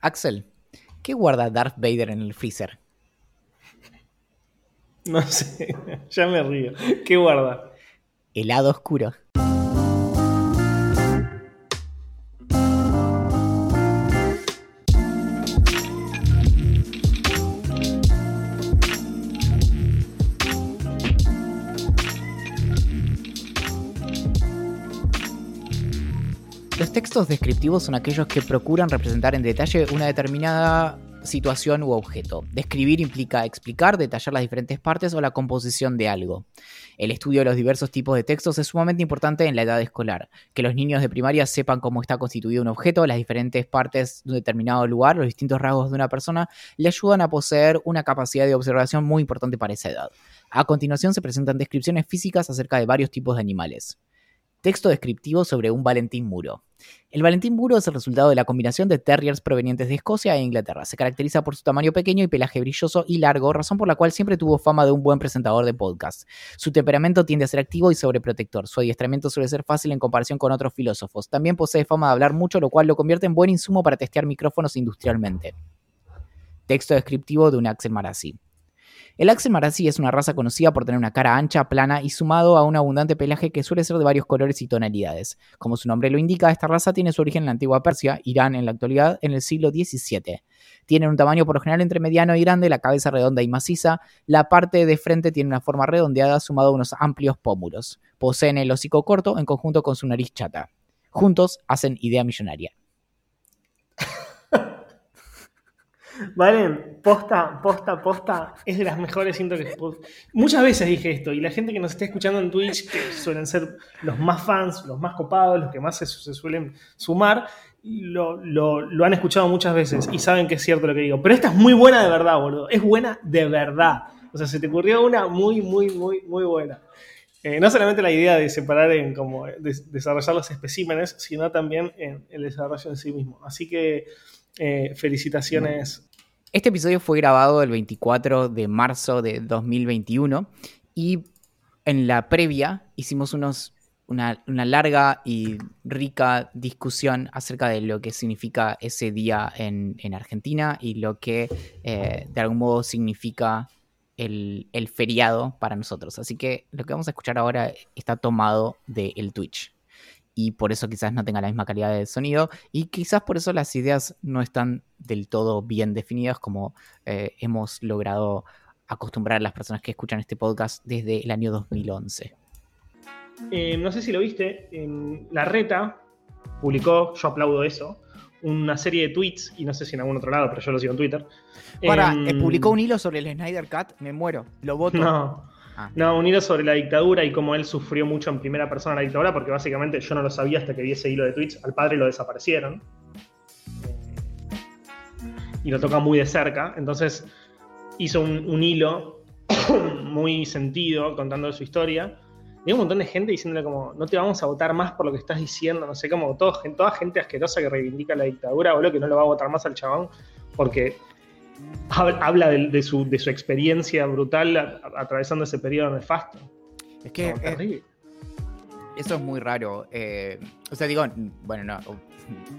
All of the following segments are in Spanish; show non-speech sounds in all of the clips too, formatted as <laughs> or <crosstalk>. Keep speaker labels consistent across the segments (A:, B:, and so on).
A: Axel, ¿qué guarda Darth Vader en el freezer?
B: No sé, <laughs> ya me río. ¿Qué guarda?
A: Helado oscuro. Textos descriptivos son aquellos que procuran representar en detalle una determinada situación u objeto. Describir implica explicar, detallar las diferentes partes o la composición de algo. El estudio de los diversos tipos de textos es sumamente importante en la edad escolar. Que los niños de primaria sepan cómo está constituido un objeto, las diferentes partes de un determinado lugar, los distintos rasgos de una persona, le ayudan a poseer una capacidad de observación muy importante para esa edad. A continuación se presentan descripciones físicas acerca de varios tipos de animales. Texto descriptivo sobre un Valentín Muro. El Valentín Muro es el resultado de la combinación de terriers provenientes de Escocia e Inglaterra. Se caracteriza por su tamaño pequeño y pelaje brilloso y largo, razón por la cual siempre tuvo fama de un buen presentador de podcast. Su temperamento tiende a ser activo y sobreprotector. Su adiestramiento suele ser fácil en comparación con otros filósofos. También posee fama de hablar mucho, lo cual lo convierte en buen insumo para testear micrófonos industrialmente. Texto descriptivo de un Axel Marazzi. El Axel Marazzi es una raza conocida por tener una cara ancha, plana y sumado a un abundante pelaje que suele ser de varios colores y tonalidades. Como su nombre lo indica, esta raza tiene su origen en la antigua Persia, Irán en la actualidad, en el siglo XVII. Tienen un tamaño por lo general entre mediano y grande, la cabeza redonda y maciza, la parte de frente tiene una forma redondeada sumado a unos amplios pómulos. Poseen el hocico corto en conjunto con su nariz chata. Juntos hacen idea millonaria.
B: Valen, posta, posta, posta, es de las mejores intros que... Muchas veces dije esto, y la gente que nos está escuchando en Twitch, que suelen ser los más fans, los más copados, los que más se, suelen sumar, lo, lo, han escuchado muchas veces y saben que es cierto lo que digo. Pero esta es muy buena de verdad, boludo. Es buena de verdad. O sea, se te ocurrió una muy, muy, muy, muy buena. Eh, no solamente la idea de separar en como desarrollar los especímenes, sino también en el desarrollo en sí mismo. Así que eh, felicitaciones
A: este episodio fue grabado el 24 de marzo de 2021 y en la previa hicimos unos, una, larga y rica discusión acerca de lo que significa ese día en, Argentina y lo que eh, de algún modo significa el, feriado para nosotros. Así que lo que vamos a escuchar ahora está tomado del Twitch y por eso quizás no tenga la misma calidad de sonido y quizás por eso las ideas no están del todo bien definidas como eh, hemos logrado acostumbrar a las personas que escuchan este podcast desde el año 2011.
B: Eh, no sé si lo viste, La Reta publicó, yo aplaudo eso, una serie de tweets, y no sé si en algún otro lado, pero yo lo sigo en Twitter.
A: Para, em, publicó un hilo sobre el Snyder Cut, me muero, lo voto.
B: No, Ah. No, un hilo sobre la dictadura y cómo él sufrió mucho en primera persona la dictadura, porque básicamente yo no lo sabía hasta que vi ese hilo de tweets. Al padre lo desaparecieron. Y lo toca muy de cerca. Entonces hizo un, hilo <coughs> muy sentido contando su historia. Y hay un montón de gente diciéndole como, no te vamos a votar más por lo que estás diciendo, no sé, como todo, toda gente asquerosa que reivindica la dictadura, o lo que no lo va a votar más al chabón, porque habla de, su, experiencia brutal atravesando ese periodo nefasto.
A: Es que eso es muy raro. Eh, o sea, digo, bueno, no,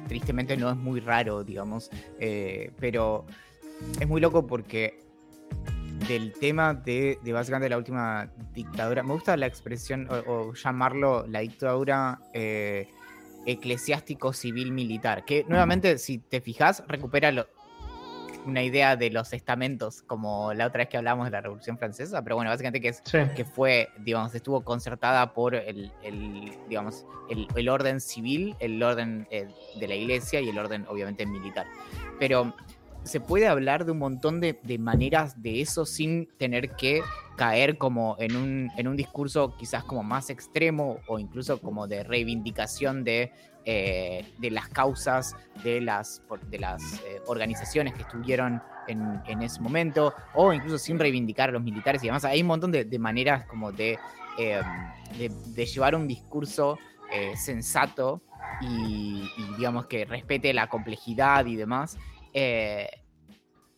A: tristemente no es muy raro, digamos, eh, pero es muy loco porque del tema de, de básicamente la última dictadura, me gusta la expresión o, llamarlo la dictadura eh, eclesiástico civil militar, que nuevamente si te fijas recupera lo, una idea de los estamentos, como la otra vez que hablamos de la Revolución Francesa, pero bueno, básicamente que, es, que fue, digamos, estuvo concertada por el, digamos, el, orden civil, el orden eh, de la iglesia y el orden, obviamente, militar. Pero se puede hablar de un montón de, maneras de eso sin tener que caer como en un, en un discurso quizás como más extremo o incluso como de reivindicación de eh, de las causas de las, de las eh, organizaciones que estuvieron en, ese momento, o incluso sin reivindicar a los militares y demás. Hay un montón de, maneras como de, em, de, llevar un discurso eh, sensato y, digamos que respete la complejidad y demás.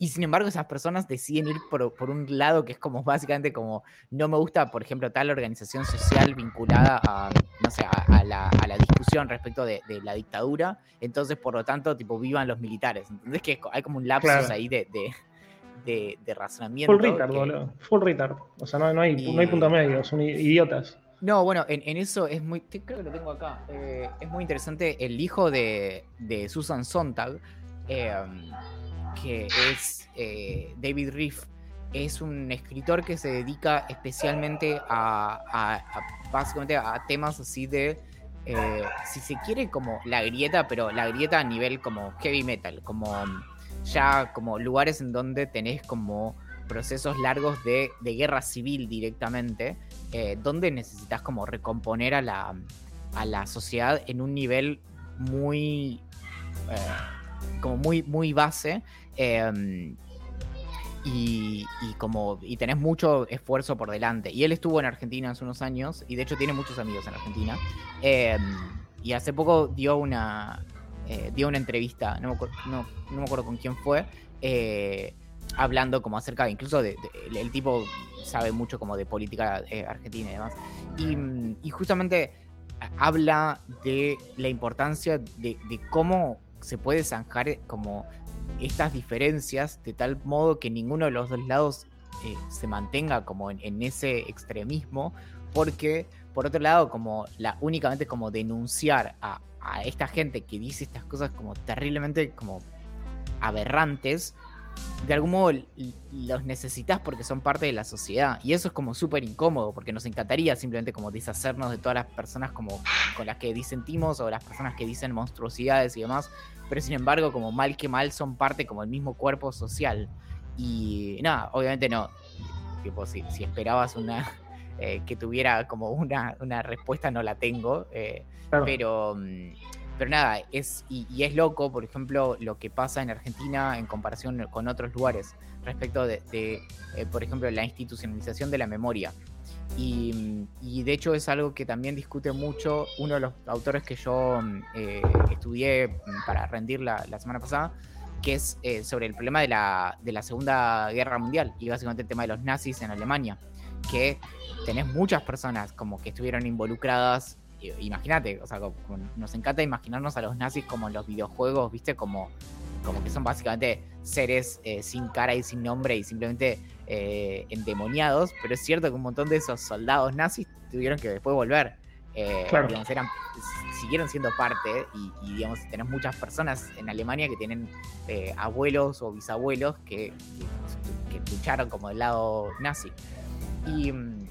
A: Y sin embargo esas personas deciden ir por, por, un lado que es como básicamente como, no me gusta, por ejemplo, tal organización social vinculada a, no sé, a, la, a la, discusión respecto de, de, la dictadura, entonces por lo tanto, tipo, vivan los militares. ¿Entendés que hay como un lapsus ahí de, de, de, razonamiento?
B: Full retard, boludo. Full retard. O sea, no, no, hay, no hay punto medio, son idiotas.
A: No, bueno, en, en, eso es muy. Creo que lo tengo acá. Eh, es muy interesante. El hijo de, de Susan Sontag, eh, que es eh, David Riff, es un escritor que se dedica especialmente a, básicamente a temas así de. si se quiere, como la grieta, pero la grieta a nivel como heavy metal, como ya como lugares en donde tenés como procesos largos de, de guerra civil directamente eh, donde necesitas como recomponer a la, a la sociedad en un nivel muy, eh, como muy, muy base. Em, y, como y tenés mucho esfuerzo por delante. Y él estuvo en Argentina hace unos años y de hecho tiene muchos amigos en Argentina. Em, y hace poco dio una eh, dio una entrevista, no me acuerdo con quién fue, hablando como acerca incluso de, el tipo sabe mucho como de política eh, argentina y demás y, justamente habla de la importancia de, cómo se puede zanjar eh, como estas diferencias de tal modo que ninguno de los dos lados eh, se mantenga como en, ese extremismo porque por otro lado como únicamente como denunciar a, a esta gente que dice estas cosas como terriblemente como aberrantes de algún modo los necesitas porque son parte de la sociedad. Y eso es como súper incómodo, porque nos encantaría simplemente como deshacernos de todas las personas como con las que disentimos o las personas que dicen monstruosidades y demás. Pero sin embargo, como mal que mal, son parte como el mismo cuerpo social. Y nada, obviamente no. Tipo, si, si esperabas una. Eh, que tuviera como una, una respuesta, no la tengo. Eh, pero. Mm, pero nada, es, y, es loco, por ejemplo, lo que pasa en Argentina en comparación con otros lugares respecto de, eh, por ejemplo, la institucionalización de la memoria. Y, de hecho es algo que también discute mucho uno de los autores que yo eh, estudié para rendir la, semana pasada, que es eh, sobre el problema de la, de la Segunda Guerra Mundial y básicamente el tema de los nazis en Alemania, que tenés muchas personas como que estuvieron involucradas imagínate, o sea, nos encanta imaginarnos a los nazis como en los videojuegos, ¿viste? Como, como que son básicamente seres eh, sin cara y sin nombre y simplemente eh, endemoniados, pero es cierto que un montón de esos soldados nazis tuvieron que después volver. Eh, siguieron siendo parte y, digamos, tenés muchas personas en Alemania que tienen abuelos o bisabuelos que, que, lucharon como del lado nazi. Y, mm,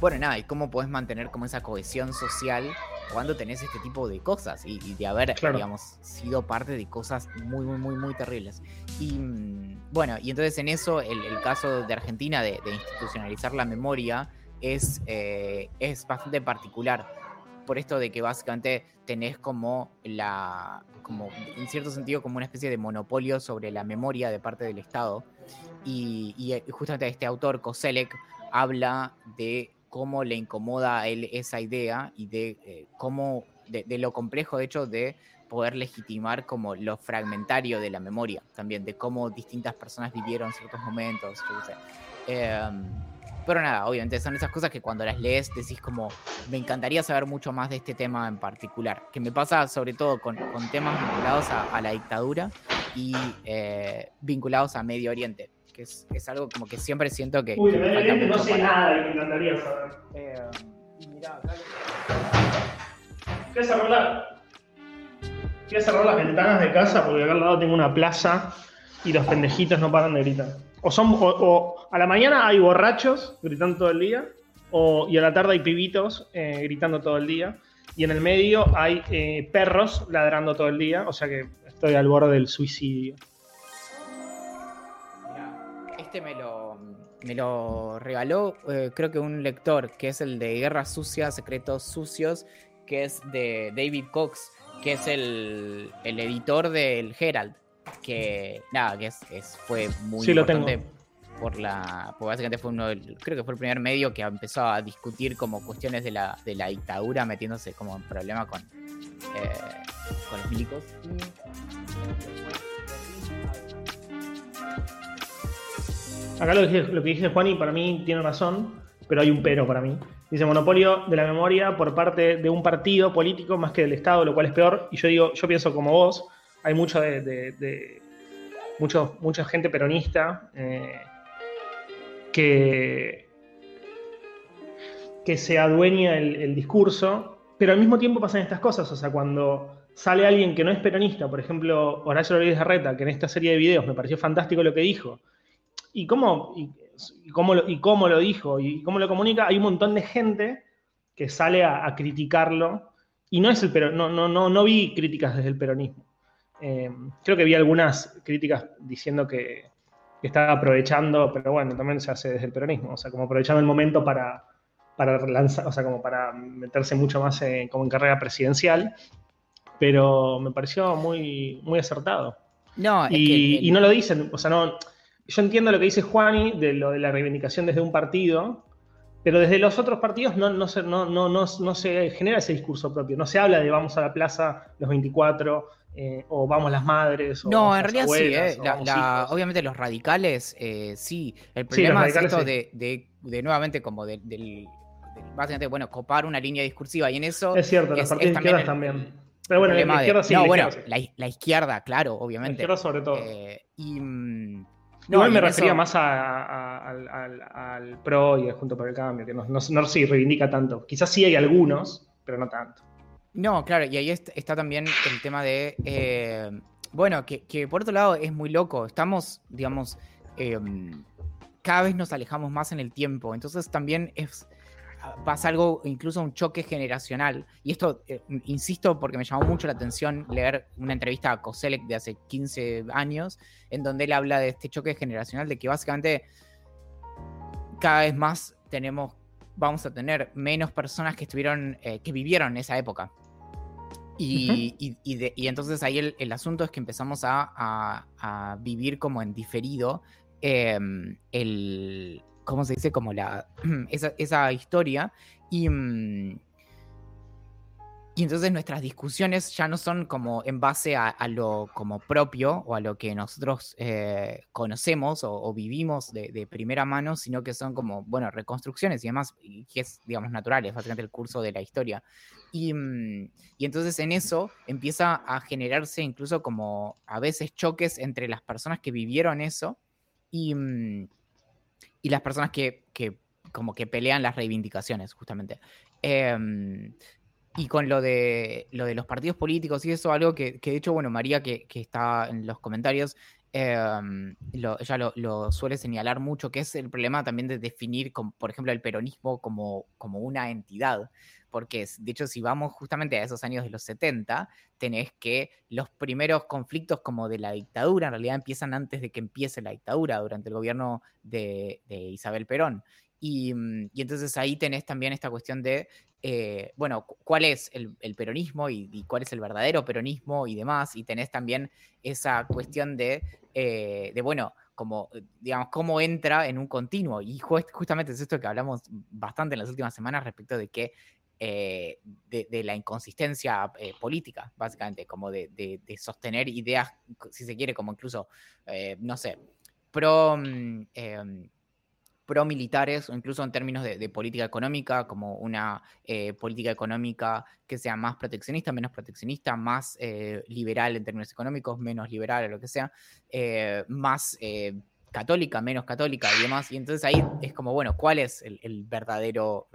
A: bueno, nada, y cómo podés mantener como esa cohesión social cuando tenés este tipo de cosas y, de haber, digamos, sido parte de cosas muy, muy, muy, muy terribles. Y mm, bueno, y entonces en eso el, caso de Argentina de, institucionalizar la memoria es, eh, es bastante particular. Por esto de que básicamente tenés como la, como en cierto sentido, como una especie de monopolio sobre la memoria de parte del Estado. Y, y eh, justamente este autor, Koselek, habla de cómo le incomoda a él esa idea y de eh, cómo, de, lo complejo de hecho de poder legitimar como lo fragmentario de la memoria, también de cómo distintas personas vivieron ciertos momentos, em, pero nada, obviamente son esas cosas que cuando las lees decís como, me encantaría saber mucho más de este tema en particular, que me pasa sobre todo con, temas vinculados a, la dictadura y eh, vinculados a Medio Oriente que es, algo como que siempre siento que.
B: Uy, que no sé nada y me encantaría saber. Eh, mirá, acá. Voy a cerrar la... Voy a cerrar las ventanas de casa porque acá al lado tengo una plaza y los pendejitos no paran de gritar. O, son, o, a la mañana hay borrachos gritando todo el día, o, y a la tarde hay pibitos eh, gritando todo el día, y en el medio hay eh, perros ladrando todo el día, o sea que estoy al borde del suicidio
A: este me lo, me lo regaló, eh, creo que un lector, que es el de Guerra Sucia, Secretos Sucios, que es de David Cox, que es el, editor del Herald, que nada, que es, fue muy importante por la, básicamente fue uno, creo que fue el primer medio que empezó a discutir como cuestiones de la, de la dictadura, metiéndose como en problema con, eh, con los milicos. Y,
B: Acá lo que, lo que dice Juan y para mí tiene razón, pero hay un pero para mí. Dice monopolio de la memoria por parte de un partido político más que del Estado, lo cual es peor. Y yo digo, yo pienso como vos, hay mucho de, mucho, mucha gente peronista eh, que, que se adueña el, discurso, pero al mismo tiempo pasan estas cosas. O sea, cuando sale alguien que no es peronista, por ejemplo, Horacio Rodríguez Arreta, que en esta serie de videos me pareció fantástico lo que dijo, y cómo, y cómo, lo, y cómo lo dijo y cómo lo comunica, hay un montón de gente que sale a, criticarlo. Y no es el pero no, no, no, no vi críticas desde el peronismo. Eh, creo que vi algunas críticas diciendo que, estaba aprovechando, pero bueno, también se hace desde el peronismo, o sea, como aprovechando el momento para, para lanzar, o sea, como para meterse mucho más como en carrera presidencial, pero me pareció muy, muy acertado. No, y, y no lo dicen, o sea, no, yo entiendo lo que dice Juani de lo de la reivindicación desde un partido, pero desde los otros partidos no, no, se, no, no, no, se genera ese discurso propio. No se habla de vamos a la plaza los 24 eh, o vamos las madres.
A: no, en realidad sí. Eh, obviamente los radicales eh, sí. El problema es esto de, de, nuevamente como del, básicamente, bueno, copar una línea discursiva y en eso...
B: Es cierto, las partidas izquierdas también. Pero bueno, la izquierda sí.
A: No, bueno, la, izquierda, claro, obviamente.
B: La izquierda sobre todo.
A: y mm,
B: Igual me refería más al, PRO y al Junto por el Cambio, que no, no, se reivindica tanto. Quizás sí hay algunos, pero no tanto.
A: No, claro, y ahí está también el tema de. Eh, bueno, que, por otro lado es muy loco. Estamos, digamos, em, cada vez nos alejamos más en el tiempo. Entonces también es pasa algo, incluso un choque generacional. Y esto, eh, insisto, porque me llamó mucho la atención leer una entrevista a Koselek de hace 15 años, en donde él habla de este choque generacional, de que básicamente cada vez más tenemos, vamos a tener menos personas que estuvieron, eh, que vivieron esa época. Y, y, entonces ahí el, asunto es que empezamos a, vivir como en diferido em, el, ¿cómo se dice? Como la, <clears throat> esa, historia. Y, mm, y entonces nuestras discusiones ya no son como en base a, lo como propio o a lo que nosotros eh, conocemos o, vivimos de, primera mano, sino que son como, bueno, reconstrucciones y demás, que es, digamos, natural, es básicamente el curso de la historia. Y, mm, y, entonces en eso empieza a generarse incluso como a veces choques entre las personas que vivieron eso y, mm, y las personas que, como que pelean las reivindicaciones, justamente. Em, y con lo de, lo de los partidos políticos y eso, algo que, de hecho, bueno, María, que, está en los comentarios, em, ella lo, suele señalar mucho, que es el problema también de definir, por ejemplo, el peronismo como, como una entidad porque de hecho si vamos justamente a esos años de los 70, tenés que los primeros conflictos como de la dictadura en realidad empiezan antes de que empiece la dictadura, durante el gobierno de, Isabel Perón. Mm, y, entonces ahí tenés también esta cuestión de, eh, bueno, cuál es el, peronismo y, cuál es el verdadero peronismo y demás. Y tenés también esa cuestión de, eh, de bueno, como, digamos, cómo entra en un continuo. Y justamente es esto que hablamos bastante en las últimas semanas respecto de que eh, de, la inconsistencia eh, política, básicamente, como de, sostener ideas, si se quiere, como incluso, eh, no sé, pro, mm, em, pro militares o incluso en términos de, política económica, como una política económica que sea más proteccionista, menos proteccionista, más liberal en términos económicos, menos liberal o lo que sea, más católica, menos católica y demás. Y entonces ahí es como, bueno, ¿cuál es el, el verdadero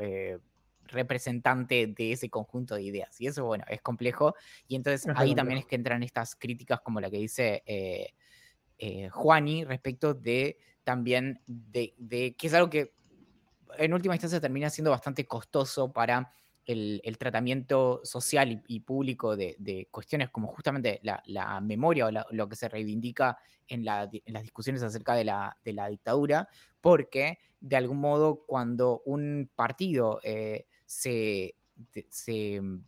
A: representante de ese conjunto de ideas. Y eso, bueno, es complejo. Y entonces ahí también es que entran estas críticas como la que dice eh, eh, Juani respecto de también de, que es algo que en última instancia termina siendo bastante costoso para el, tratamiento social y, público de, cuestiones como justamente la, memoria o lo que se reivindica en, las discusiones acerca de la, dictadura, porque de algún modo cuando un partido eh, se, mm,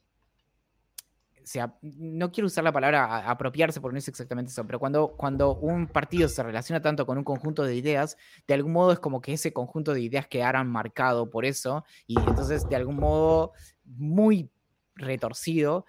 A: no quiero usar la palabra apropiarse porque no es exactamente eso, pero cuando, cuando un partido se relaciona tanto con un conjunto de ideas, de algún modo es como que ese conjunto de ideas quedaran marcado por eso y entonces de algún modo muy retorcido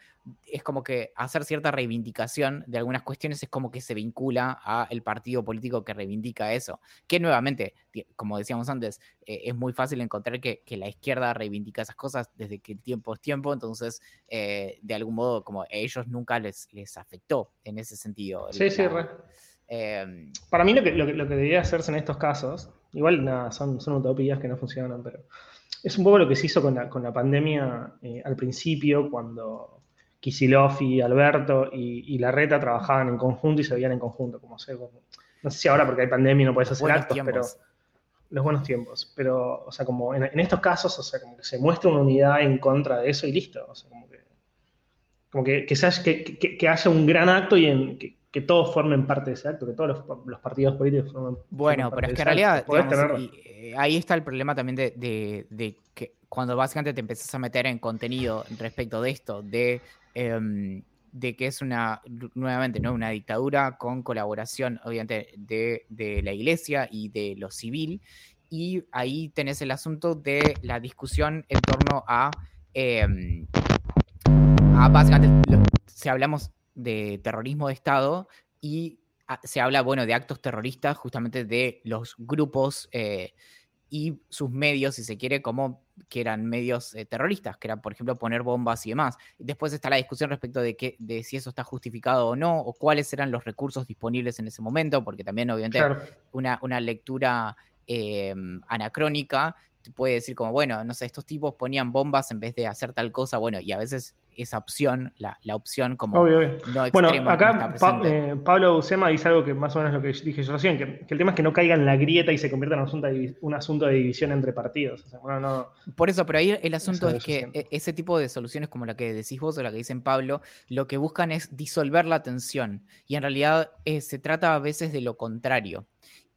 A: es como que hacer cierta reivindicación de algunas cuestiones es como que se vincula a el partido político que reivindica eso. Que nuevamente, como decíamos antes, eh, es muy fácil encontrar que, la izquierda reivindica esas cosas desde que el tiempo es tiempo, entonces eh, de algún modo como a ellos nunca les, les afectó en ese sentido.
B: Sí, sí, em, Para mí lo que, lo, que, debería hacerse en estos casos, igual nada, son, son utopías que no funcionan, pero es un poco lo que se hizo con la, con la pandemia eh, al principio, cuando Kisilov y Alberto y, y, Larreta trabajaban en conjunto y se veían en conjunto, como sé, no sé si ahora porque hay pandemia y no puedes hacer actos, pero los buenos tiempos. Pero, o sea, como en, estos casos, o sea, como que se muestra una unidad en contra de eso y listo. O sea, como que, como que, que, que, haya un gran acto y en, que, todos formen parte de ese acto, que todos los, partidos políticos formen
A: Bueno, pero es que en realidad eh, ahí está el problema también de, de, que cuando básicamente te empezás a meter en contenido respecto de esto, de Em, de que es una, nuevamente, ¿no? una dictadura con colaboración, obviamente, de, la iglesia y de lo civil. Y ahí tenés el asunto de la discusión en torno a, em, básicamente, si hablamos de terrorismo de Estado y ah, se habla, bueno, de actos terroristas justamente de los grupos eh, y sus medios, si se quiere, como que eran medios eh, terroristas, que era, por ejemplo, poner bombas y demás. Después está la discusión respecto de, que, de si eso está justificado o no, o cuáles eran los recursos disponibles en ese momento, porque también, obviamente, una, una, lectura em, anacrónica puede decir como, bueno, no sé, estos tipos ponían bombas en vez de hacer tal cosa, bueno, y a veces esa opción, la, opción como
B: no Bueno, acá eh, Pablo Bucema dice algo que más o menos lo que dije yo recién, que, el tema es que no caiga en la grieta y se convierta en un asunto de, un asunto de división entre partidos.
A: Por eso, pero ahí el asunto es que e, ese tipo de soluciones como la que decís vos o la que dicen Pablo, lo que buscan es disolver la tensión y en realidad eh, se trata a veces de lo contrario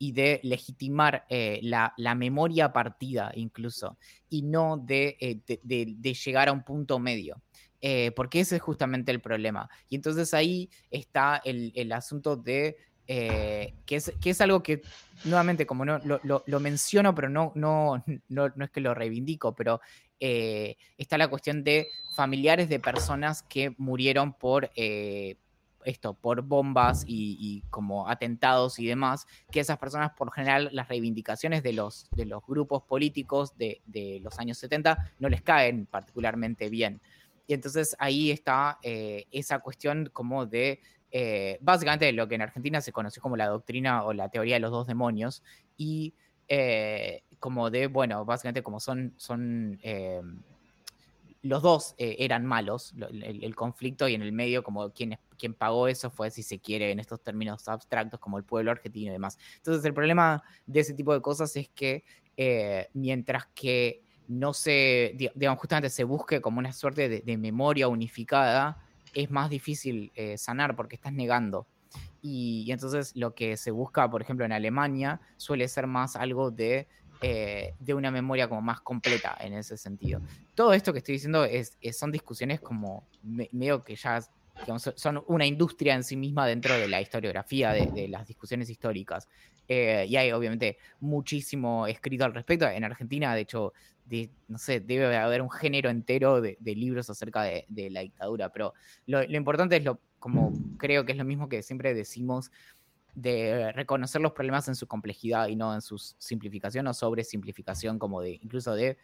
A: y de legitimar eh, la, memoria partida incluso, y no de, de, llegar a un punto medio. Eh, porque ese es justamente el problema. Y entonces ahí está el, asunto de eh, que, es, que es algo que, nuevamente, como no lo, menciono, pero no, no, no, es que lo reivindico, pero eh, está la cuestión de familiares de personas que murieron por esto, por bombas y, como atentados y demás, que esas personas, por general, las reivindicaciones de los, de los grupos políticos de, de los años 70 no les caen particularmente bien. Y entonces ahí está eh, esa cuestión como de, eh, básicamente lo que en Argentina se conoció como la doctrina o la teoría de los dos demonios, y eh, como de, bueno, básicamente como son, son los dos eran malos, el, conflicto y en el medio como quien, quien pagó eso fue, si se quiere, en estos términos abstractos como el pueblo argentino y demás. Entonces el problema de ese tipo de cosas es que mientras que no se, digamos, justamente se busque como una suerte de, memoria unificada, es más difícil eh, sanar porque estás negando. Y, entonces lo que se busca, por ejemplo, en Alemania, suele ser más algo de, eh, de una memoria como más completa en ese sentido. Todo esto que estoy diciendo es, son discusiones como medio que ya son una industria en sí misma dentro de la historiografía, de, las discusiones históricas. Eh, y hay obviamente muchísimo escrito al respecto. En Argentina, de hecho, no sé, debe haber un género entero de, libros acerca de, la dictadura, pero lo, importante es lo, como creo que es lo mismo que siempre decimos, de reconocer los problemas en su complejidad y no en su simplificación o sobresimplificación, como de incluso de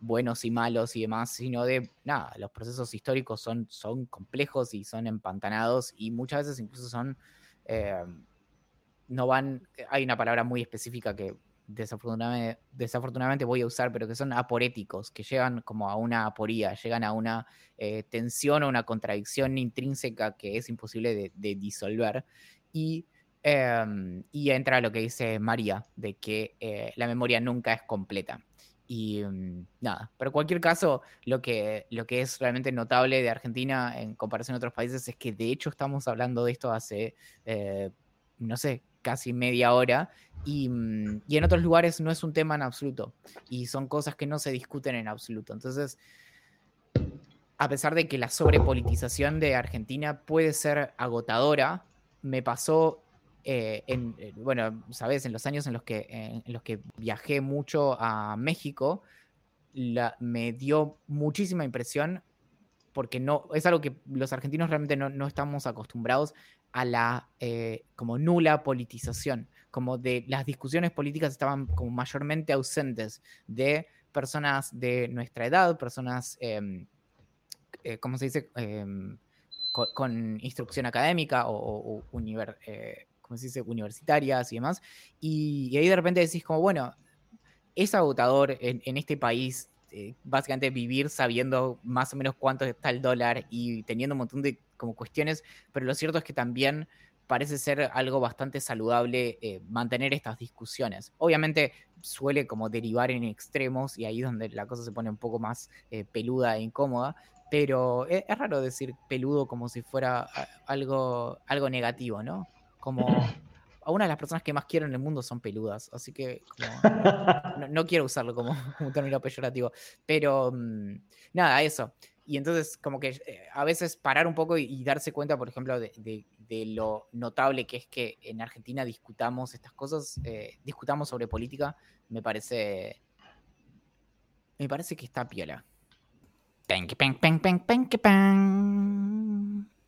A: buenos y malos y demás, sino de nada, los procesos históricos son, son complejos y son empantanados y muchas veces incluso son, eh, no van, hay una palabra muy específica que desafortunadamente, desafortunadamente voy a usar, pero que son aporéticos, que llegan como a una aporía, llegan a una eh, tensión o una contradicción intrínseca que es imposible de, disolver. Y, em, y, entra lo que dice María, de que eh, la memoria nunca es completa. Y mm, nada, pero en cualquier caso, lo que, lo que es realmente notable de Argentina en comparación a otros países es que de hecho estamos hablando de esto hace, eh, no sé, casi media hora mm, y, en otros lugares no es un tema en absoluto y son cosas que no se discuten en absoluto. Entonces, a pesar de que la sobrepolitización de Argentina puede ser agotadora, me pasó eh, en, eh, bueno, sabes, en los años en los que, en los que viajé mucho a México, me dio muchísima impresión porque no, es algo que los argentinos realmente no, estamos acostumbrados a la eh, como nula politización, como de las discusiones políticas estaban como mayormente ausentes de personas de nuestra edad, personas, em, eh, ¿cómo se dice? Em, con, instrucción académica o, eh, se dice? universitarias y demás. Y, ahí de repente decís como, bueno, es agotador en, este país eh, básicamente vivir sabiendo más o menos cuánto está el dólar y teniendo un montón de como cuestiones, pero lo cierto es que también parece ser algo bastante saludable eh, mantener estas discusiones. Obviamente suele como derivar en extremos y ahí es donde la cosa se pone un poco más peluda e incómoda, pero e, es, raro decir peludo como si fuera algo, algo negativo, ¿no? Como <laughs> a una de las personas que más quiero en el mundo son peludas, así que <laughs> no, quiero usarlo como, <laughs> un término peyorativo, pero mm, nada, eso. Y entonces como que eh, a veces parar un poco y, darse cuenta, por ejemplo, de, lo notable que es que en Argentina discutamos estas cosas, eh, discutamos sobre política, me parece... Me parece que está piola.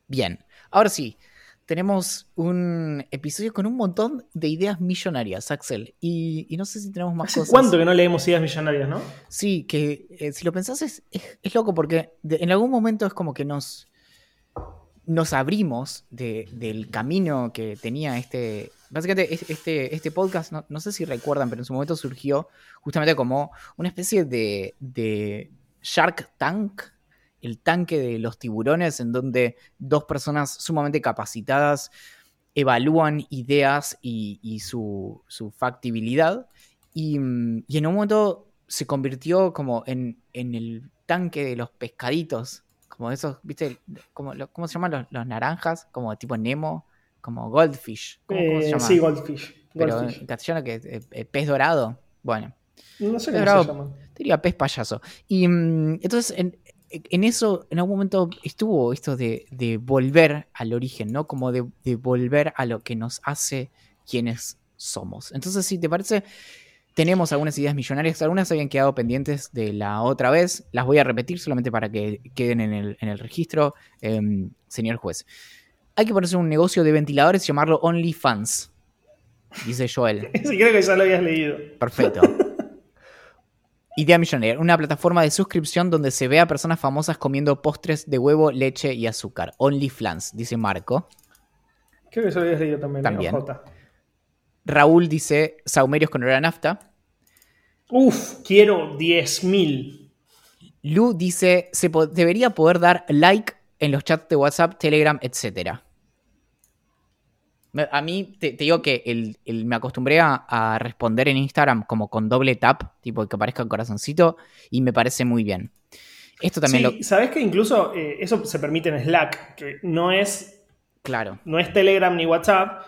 A: Bien, ahora sí, tenemos un episodio con un montón de ideas millonarias, Axel. Y, no sé si tenemos más cosas.
B: ¿Cuánto que no leemos ideas millonarias, no?
A: Sí, que eh, si lo pensás es, es, loco porque en algún momento es como que nos, nos abrimos del camino que tenía este. Básicamente, este, este podcast, no, sé si recuerdan, pero en su momento surgió justamente como una especie de Shark Tank, el tanque de los tiburones, en donde dos personas sumamente capacitadas evalúan ideas y, su, factibilidad. Y, en un momento se convirtió como en, el tanque de los pescaditos, como esos, ¿viste? Como, ¿Cómo se llaman los, naranjas? Como tipo Nemo, como Goldfish. ¿Cómo,
B: se eh, llama? Sí, Goldfish.
A: Pero en castellano que es pez dorado. Bueno.
B: No sé cómo se llama.
A: Diría pez payaso. Y mm, entonces, en, eso, en algún momento estuvo esto de, volver al origen, ¿no? Como de, volver a lo que nos hace quienes somos. Entonces, si te parece, tenemos algunas ideas millonarias. Algunas habían quedado pendientes de la otra vez. Las voy a repetir solamente para que queden en el, registro, em, señor juez. Hay que ponerse un negocio de ventiladores y llamarlo OnlyFans. Dice Joel. <laughs>
B: Sí, creo que ya lo habías leído.
A: Perfecto. Idea Millonaria, una plataforma de suscripción donde se ve a personas famosas comiendo postres de huevo, leche y azúcar. OnlyFans, dice Marco.
B: Creo que eso habías leído también.
A: También. Raúl dice Saumerios con hora nafta.
B: Uf, quiero 10.000.
A: Lu dice, se debería poder dar like en los chats de WhatsApp, Telegram, etcétera. A mí te, digo que el, me acostumbré a, responder en Instagram como con doble tap, tipo que aparezca el corazoncito, y me parece muy bien. Esto también
B: sí, Sabes que incluso eh, eso se permite en Slack, que no es.
A: Claro.
B: No es Telegram ni WhatsApp,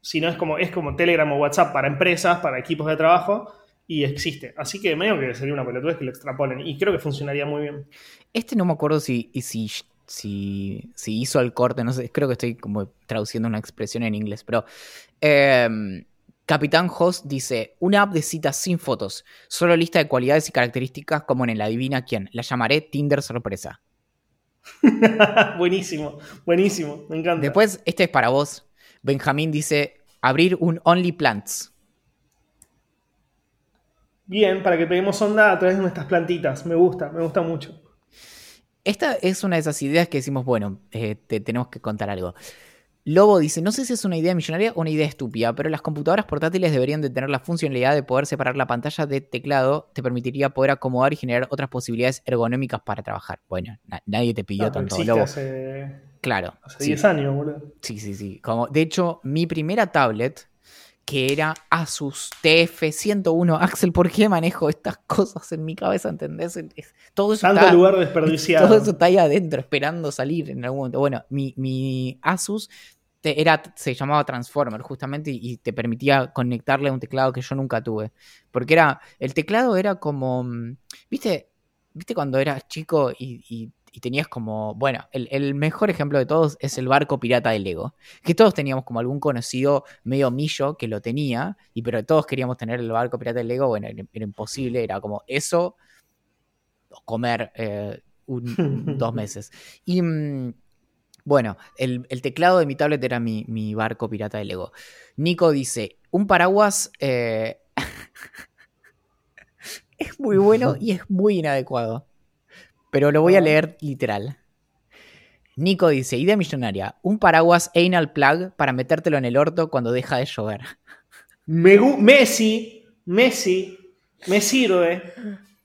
B: sino es como, es como Telegram o WhatsApp para empresas, para equipos de trabajo, y existe. Así que medio que sería una pelotudez que lo extrapolen. Y creo que funcionaría muy bien.
A: Este no me acuerdo si, si si, hizo el corte, no sé, creo que estoy como traduciendo una expresión en inglés, pero em, Capitán Host dice, una app de citas sin fotos, solo lista de cualidades y características como en el Adivina quién, la llamaré Tinder sorpresa. <laughs>
B: buenísimo, buenísimo, me encanta.
A: Después, este es para vos. Benjamín dice, abrir un Only Plants.
B: Bien, para que peguemos onda a través de nuestras plantitas. Me gusta, me gusta mucho.
A: Esta es una de esas ideas que decimos, bueno, eh, te tenemos que contar algo. Lobo dice, no sé si es una idea millonaria o una idea estúpida, pero las computadoras portátiles deberían de tener la funcionalidad de poder separar la pantalla de teclado, te permitiría poder acomodar y generar otras posibilidades ergonómicas para trabajar. Bueno, nadie te pidió tanto, Lobo. claro.
B: Hace 10 años, boludo.
A: Sí, sí, sí. Como, de hecho, mi primera tablet que era Asus TF101. Axel, ¿por qué manejo estas cosas en mi cabeza? ¿Entendés?
B: todo eso Tanto lugar desperdiciado.
A: Todo eso está ahí adentro, esperando salir en algún momento. Bueno, mi, Asus era, se llamaba Transformer justamente y, te permitía conectarle a un teclado que yo nunca tuve. Porque era, el teclado era como, mm, ¿viste? ¿Viste cuando eras chico y y tenías como, bueno, el, mejor ejemplo de todos es el barco pirata de Lego, que todos teníamos como algún conocido medio millo que lo tenía, y pero todos queríamos tener el barco pirata de Lego, bueno, era, imposible, era como eso, comer eh, un- <laughs> dos meses. Y mm, bueno, el, el teclado de mi tablet era mi, mi barco pirata de Lego. Nico dice, un paraguas eh, <laughs> es muy bueno y es muy inadecuado. Pero lo voy a
B: Ah.
A: leer literal. Nico dice, idea millonaria, un paraguas anal plug para metértelo en el orto cuando deja de llover.
B: Me Messi, Messi, me sirve.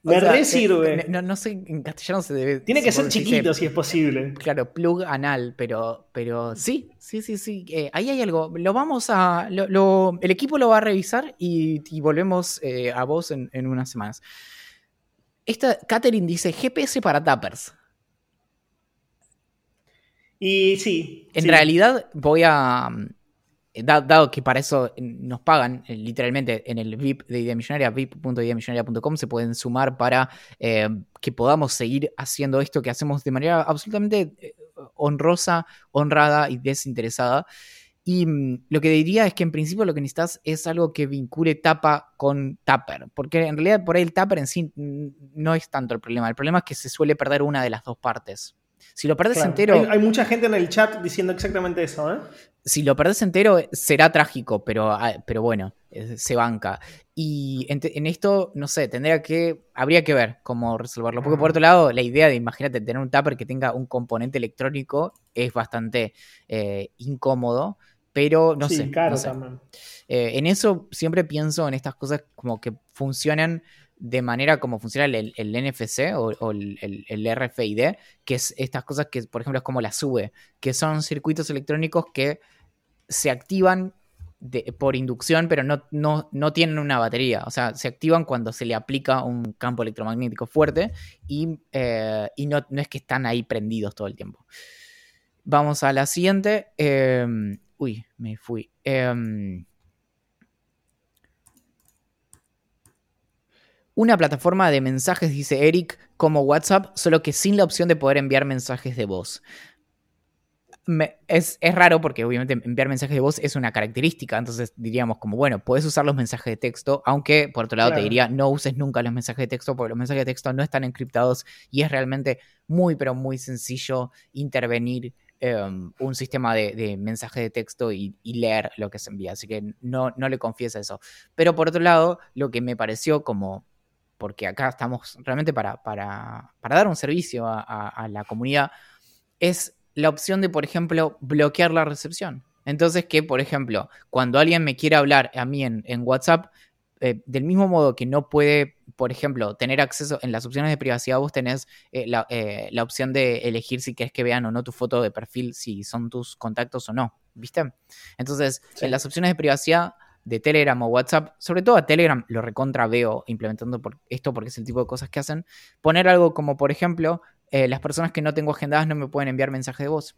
A: O
B: Me
A: sea,
B: re
A: eh,
B: sirve.
A: No, no sé, en castellano se debe...
B: Tiene que ser
A: dice,
B: chiquito si es posible.
A: Claro, plug anal, pero, pero sí, sí, sí, sí. eh, ahí hay algo. Lo vamos a. lo- lo- el equipo lo va a revisar y, y volvemos eh, a vos en, en unas semanas. Esta Catherine dice GPS para tappers.
B: Y sí.
A: En
B: sí.
A: realidad, voy a. mm, da- dado que para eso nos pagan, eh, literalmente en el VIP de Idea Millonaria, vip.ideamillonaria.com, se pueden sumar para eh, que podamos seguir haciendo esto que hacemos de manera absolutamente eh, honrosa, honrada y desinteresada. Y mm, lo que diría es que en principio lo que necesitas es algo que vincule tapa con tupper, porque en realidad por ahí el tupper en sí no es tanto el problema, el problema es que se suele perder una de las dos partes. Si lo perdés
B: Claro.
A: entero,
B: Hay, hay mucha gente en el chat diciendo exactamente eso, ¿eh?
A: si lo perdés entero será trágico, pero, ah, pero bueno, eh, se banca. Y en esto, no sé, tendría que, habría que ver cómo resolverlo. Porque por otro lado, la idea de, imagínate, tener un tupper que tenga un componente electrónico es bastante eh, incómodo, pero no
B: sí,
A: sé.
B: caro
A: no sé.
B: también.
A: Eh, en eso siempre pienso en estas cosas como que funcionan de manera como funciona el, el NFC o, o el, RFID, que es estas cosas que, por ejemplo, es como la SUBE, que son circuitos electrónicos que se activan de- por inducción, pero no, no, no tienen una batería. O sea, se activan cuando se le aplica un campo electromagnético fuerte y, eh, y no, no es que están ahí prendidos todo el tiempo. Vamos a la siguiente. eh, uy, me fui. Em, Una plataforma de mensajes, dice Eric, como WhatsApp, solo que sin la opción de poder enviar mensajes de voz. Me- es, es raro porque obviamente enviar mensajes de voz es una característica, entonces diríamos como, bueno, puedes usar los mensajes de texto, aunque por otro lado te diría, no uses nunca los mensajes de texto porque los mensajes de texto no están encriptados y es realmente muy, pero muy sencillo intervenir um, un sistema de, mensaje de texto y, leer lo que se envía, así que no, no le confíes a eso. Pero por otro lado, lo que me pareció como porque acá estamos realmente para, para, para dar un servicio a, a- a la comunidad, es la opción de, por ejemplo, bloquear la recepción. Entonces, que, por ejemplo, cuando alguien me quiera hablar a mí en, en WhatsApp, eh, del mismo modo que no puede, por ejemplo, tener acceso en las opciones de privacidad, vos tenés eh, la, eh, la opción de elegir si querés que vean o no tu foto de perfil, si son tus contactos o no, ¿viste? Entonces,
B: Sí.
A: en las opciones de privacidad de Telegram o WhatsApp, sobre todo a Telegram lo recontra veo implementando por esto porque es el tipo de cosas que hacen, poner algo como, por ejemplo, las personas que no tengo agendadas no me pueden enviar mensaje de voz.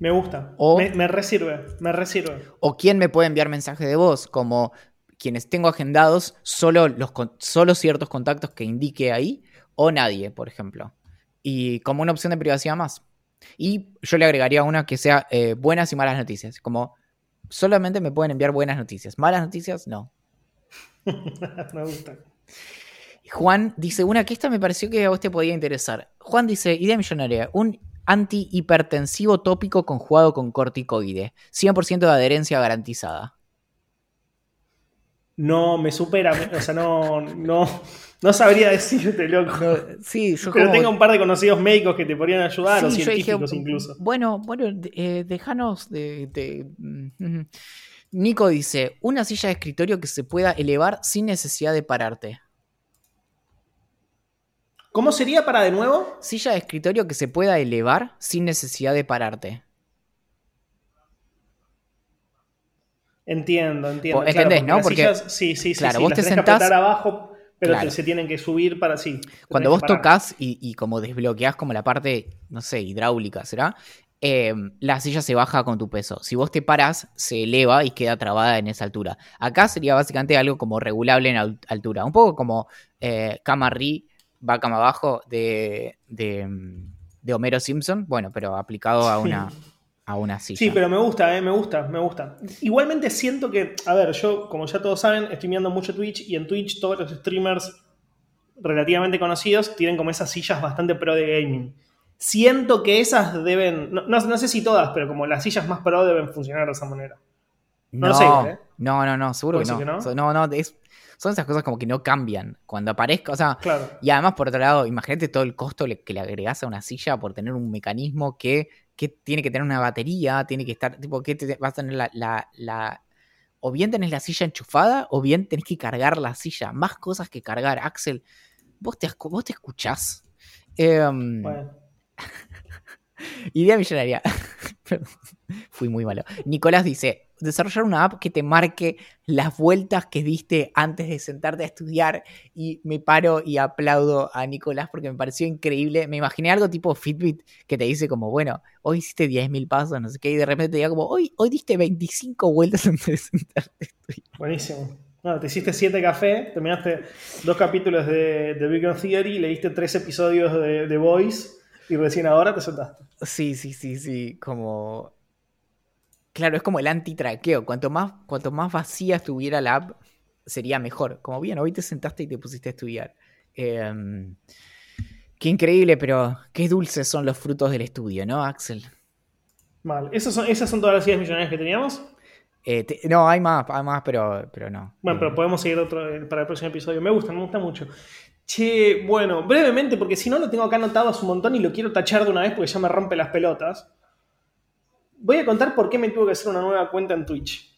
B: Me gusta.
A: O-
B: Me, me resirve, me resirve.
A: O quién me puede enviar mensaje de voz, como quienes tengo agendados, solo, los, solo ciertos contactos que indique ahí, o nadie, por ejemplo. Y como una opción de privacidad más. Y yo le agregaría una que sea eh, buenas y malas noticias, como solamente me pueden enviar buenas noticias, malas noticias no. <laughs>
B: me gusta.
A: Juan dice, una que esta me pareció que a vos te podía interesar. Juan dice, idea millonaria, un antihipertensivo tópico conjugado con corticoide, 100% de adherencia garantizada.
B: No, me supera. O sea, no, no, no sabría decirte, loco.
A: sí, yo
B: Pero
A: como-
B: tengo un par de conocidos médicos que te podrían ayudar, o
A: dije,
B: científicos incluso.
A: Bueno, bueno, eh, déjanos de, de- mm, <laughs> Nico dice, una silla de escritorio que se pueda elevar sin necesidad de pararte.
B: ¿Cómo sería para de nuevo?
A: Silla de escritorio que se pueda elevar sin necesidad de pararte.
B: Entiendo, entiendo.
A: Vos entendés, ¿no? Porque-
B: sillas- sí, sí,
A: claro,
B: sí,
A: vos te sentás-
B: abajo, pero
A: Claro.
B: se tienen que subir para sí.
A: Cuando vos tocas y, y como desbloqueás como la parte, no sé, hidráulica, ¿será? Eh, la silla se baja con tu peso. Si vos te parás, se eleva y queda trabada en esa altura. Acá sería básicamente algo como regulable en al- altura. Un poco como eh, cama ri, va cama abajo de, de, de Homero Simpson. Bueno, pero aplicado a una, a una silla.
B: Sí, pero me gusta, eh, me gusta, me gusta. Igualmente siento que, a ver, yo, como ya todos saben, estoy mirando mucho Twitch y en Twitch todos los streamers relativamente conocidos tienen como esas sillas bastante pro de gaming. Siento que esas deben, no, no- no sé si todas, pero como las sillas más pro deben funcionar de esa manera. No lo sé, ¿eh?
A: no, no, no, seguro que
B: ¿Puedo
A: no. So- no, no, es- son esas cosas como que no cambian. Cuando aparezca, o sea,
B: Claro.
A: y además por otro lado, imagínate todo el costo que le agregás a una silla por tener un mecanismo que, que tiene que tener una batería, tiene que estar, tipo, que te, vas a tener la, la, la- o bien tenés la silla enchufada, o bien tenés que cargar la silla. Más cosas que cargar, Axel. Vos te, vos te escuchás. Em,
B: Bueno. <laughs>
A: Idea millonaria. <laughs> Fui muy malo. Nicolás dice, desarrollar una app que te marque las vueltas que diste antes de sentarte a estudiar y me paro y aplaudo a Nicolás porque me pareció increíble. Me imaginé algo tipo Fitbit que te dice como, bueno, hoy hiciste 10.000 pasos, no sé qué, y de repente te diga como, hoy, hoy diste 25 vueltas antes de sentarte a estudiar.
B: Buenísimo. No, te hiciste siete café, terminaste dos capítulos de, de Big Theory, leíste tres episodios de The Voice y recién ahora te sentaste.
A: Sí, sí, sí, sí, como... Claro, es como el antitraqueo. Cuanto más, cuanto más vacía estuviera la app, sería mejor. Como bien, hoy te sentaste y te pusiste a estudiar. Em, qué increíble, pero qué dulces son los frutos del estudio, ¿no, Axel?
B: Mal. ¿Esas son, esas son todas las ideas millonarias que teníamos?
A: Eh, te- no, hay más, hay más, pero, pero no.
B: Bueno,
A: Eh,
B: pero podemos seguir otro eh, para el próximo episodio. Me gusta, me gusta mucho. Che, bueno, brevemente, porque si no lo tengo acá anotado hace un montón y lo quiero tachar de una vez porque ya me rompe las pelotas. Voy a contar por qué me tuve que hacer una nueva cuenta en Twitch.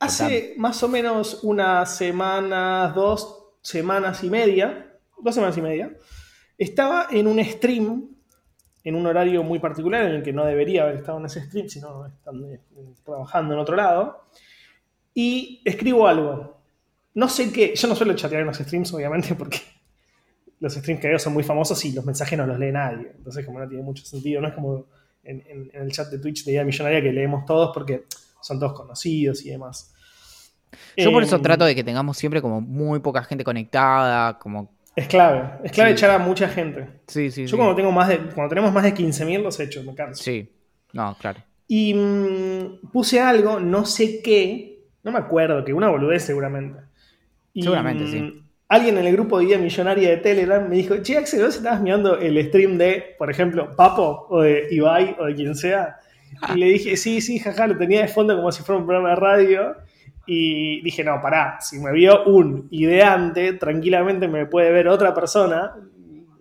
B: Hace más o menos unas semanas, dos semanas y media, dos semanas y media, estaba en un stream, en un horario muy particular en el que no debería haber estado en ese stream, sino estando, eh, trabajando en otro lado, y escribo algo. No sé qué, yo no suelo chatear en los streams, obviamente, porque <laughs> los streams que veo son muy famosos y los mensajes no los lee nadie. Entonces, como no tiene mucho sentido, no es como en, en- en el chat de Twitch de Idea Millonaria que leemos todos porque son todos conocidos y demás.
A: Yo por eso
B: Em,
A: trato de que tengamos siempre como muy poca gente conectada, como...
B: Es clave, es clave
A: Sí.
B: echar a mucha gente.
A: Sí, sí,
B: Yo
A: sí.
B: cuando tengo más de, cuando tenemos más de 15.000 los echo, me canso.
A: Sí, no, claro.
B: Y mm, puse algo, no sé qué, no me acuerdo, que una boludez seguramente. Y,
A: Seguramente,
B: mm,
A: sí.
B: Alguien en el grupo de Idea Millonaria de Telegram me dijo, che, Axel, ¿vos estabas mirando el stream de, por ejemplo, Papo o de Ibai o de quien sea? Y le dije, sí, sí, jaja, lo tenía de fondo como si fuera un programa de radio. Y dije, no, pará, si me vio un ideante, tranquilamente me puede ver otra persona,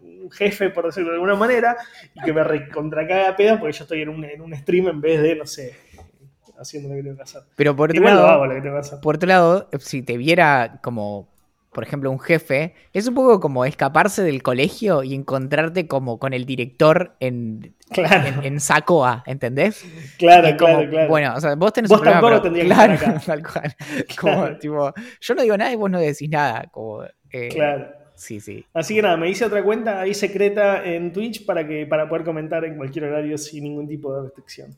B: un jefe, por decirlo de alguna manera, y que me recontracaga a pedo porque yo estoy en un, en un stream en vez de, no sé, haciendo lo que tengo que hacer.
A: Pero por otro
B: Igual lo
A: lado...
B: hago lo que tengo que hacer.
A: Por otro lado, si te viera como, por ejemplo, un jefe, es un poco como escaparse del colegio y encontrarte como con el director en,
B: Claro,
A: en, en Sacoa, ¿entendés?
B: claro,
A: como,
B: claro, claro.
A: Bueno, o sea, vos tenés
B: Vos
A: un problema,
B: tampoco
A: pero-
B: tendrías que
A: claro,
B: estar acá. <laughs>
A: tal cual. <laughs> Como,
B: Claro.
A: tipo, yo no digo nada y vos no decís nada. Como, eh,
B: Claro.
A: Sí, sí.
B: Así que nada, me hice otra cuenta ahí secreta en Twitch para, que, para poder comentar en cualquier horario sin ningún tipo de restricción.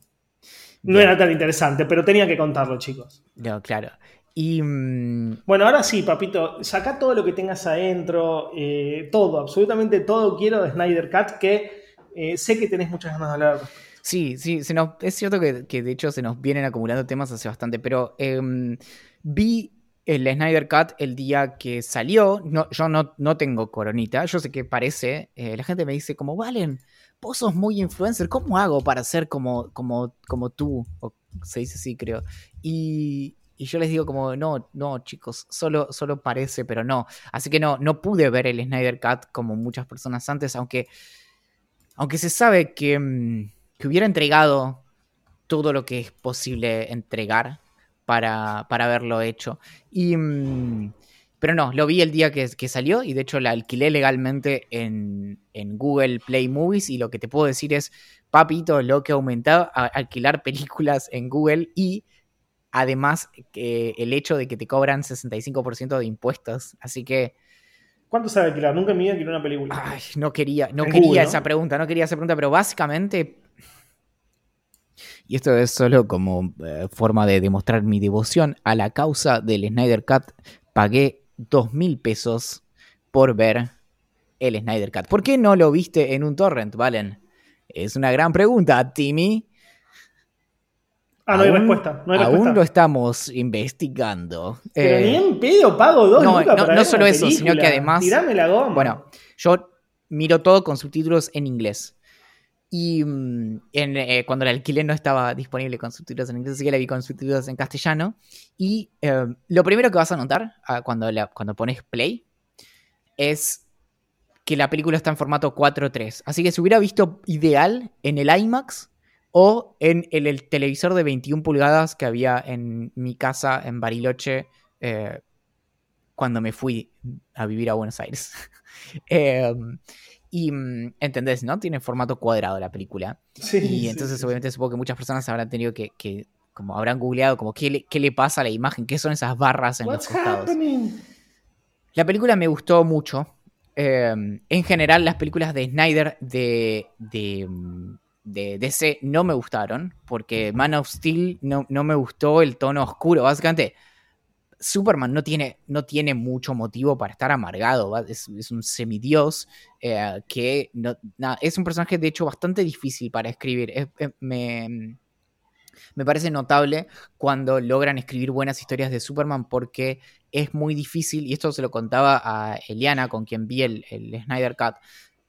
B: No era tan interesante, pero tenía que contarlo, chicos.
A: No, claro. Y mm,
B: Bueno, ahora sí, papito, saca todo lo que tengas adentro, eh, todo, absolutamente todo quiero de Snyder Cat, que eh, sé que tenés muchas ganas de hablar.
A: Sí, sí, se nos, es cierto que, que de hecho se nos vienen acumulando temas hace bastante, pero em, vi el Snyder Cut el día que salió, no, yo no, no tengo coronita, yo sé que parece, eh, la gente me dice como, Valen, sos muy influencer, ¿cómo hago para ser como, como, como tú? O se dice así, creo. Y, y yo les digo como, no, no, chicos, solo, solo parece, pero no. Así que no, no pude ver el Snyder Cut como muchas personas antes, aunque, aunque se sabe que, mm, que hubiera entregado todo lo que es posible entregar para, para haberlo hecho. Y, mm, pero no, lo vi el día que, que salió y de hecho la alquilé legalmente en, en Google Play Movies y lo que te puedo decir es, papito, lo que ha aumentado a alquilar películas en Google y además el hecho de que te cobran 65% de impuestos. Así que...
B: ¿Cuánto sabe alquilar? Nunca vida alquilé una película.
A: Ay, no quería, no
B: En
A: quería
B: Google, ¿no?
A: esa pregunta, no quería esa pregunta, pero básicamente. Y esto es solo como eh, forma de demostrar mi devoción a la causa del Snyder Cut. Pagué dos mil pesos por ver el Snyder Cut. ¿Por qué no lo viste en un torrent, Valen? Es una gran pregunta, Timmy.
B: Ah, no hay respuesta. No hay
A: aún
B: respuesta.
A: lo estamos investigando.
B: Pero
A: Eh,
B: ni en pedo pago dos
A: no,
B: lucas
A: no-
B: para
A: no
B: ver
A: solo
B: una
A: eso, sino
B: película.
A: que además-
B: Tirame la goma.
A: Bueno, yo miro todo con subtítulos en inglés. Y mm, eh, cuando la alquilé no estaba disponible con subtítulos en inglés, así que la vi con subtítulos en castellano. Y eh, lo primero que vas a notar ah, cuando, cuando pones play es que la película está en formato 4.3. Así que se hubiera visto ideal en el IMAX o en el, el televisor de 21 pulgadas que había en mi casa en Bariloche eh, cuando me fui a vivir a Buenos Aires. <laughs> Eh, y mm, entendés, ¿no? Tiene formato cuadrado la película.
B: Sí,
A: Y entonces
B: sí.
A: obviamente supongo que muchas personas habrán tenido que, que como habrán googleado, como qué le, qué le pasa a la imagen, qué son esas barras en los
B: What's
A: costados.
B: happening?
A: La película me gustó mucho. Eh, en general, las películas de Snyder de, de, mm, de DC no me gustaron, porque Man of Steel no, no me gustó el tono oscuro. Básicamente, Superman no tiene, no tiene mucho motivo para estar amargado. Es, un semidios eh, que no- es un personaje, de hecho, bastante difícil para escribir. Es- es- me, me parece notable cuando logran escribir buenas historias de Superman porque es muy difícil, y esto se lo contaba a Eliana, con quien vi el, el Snyder Cut,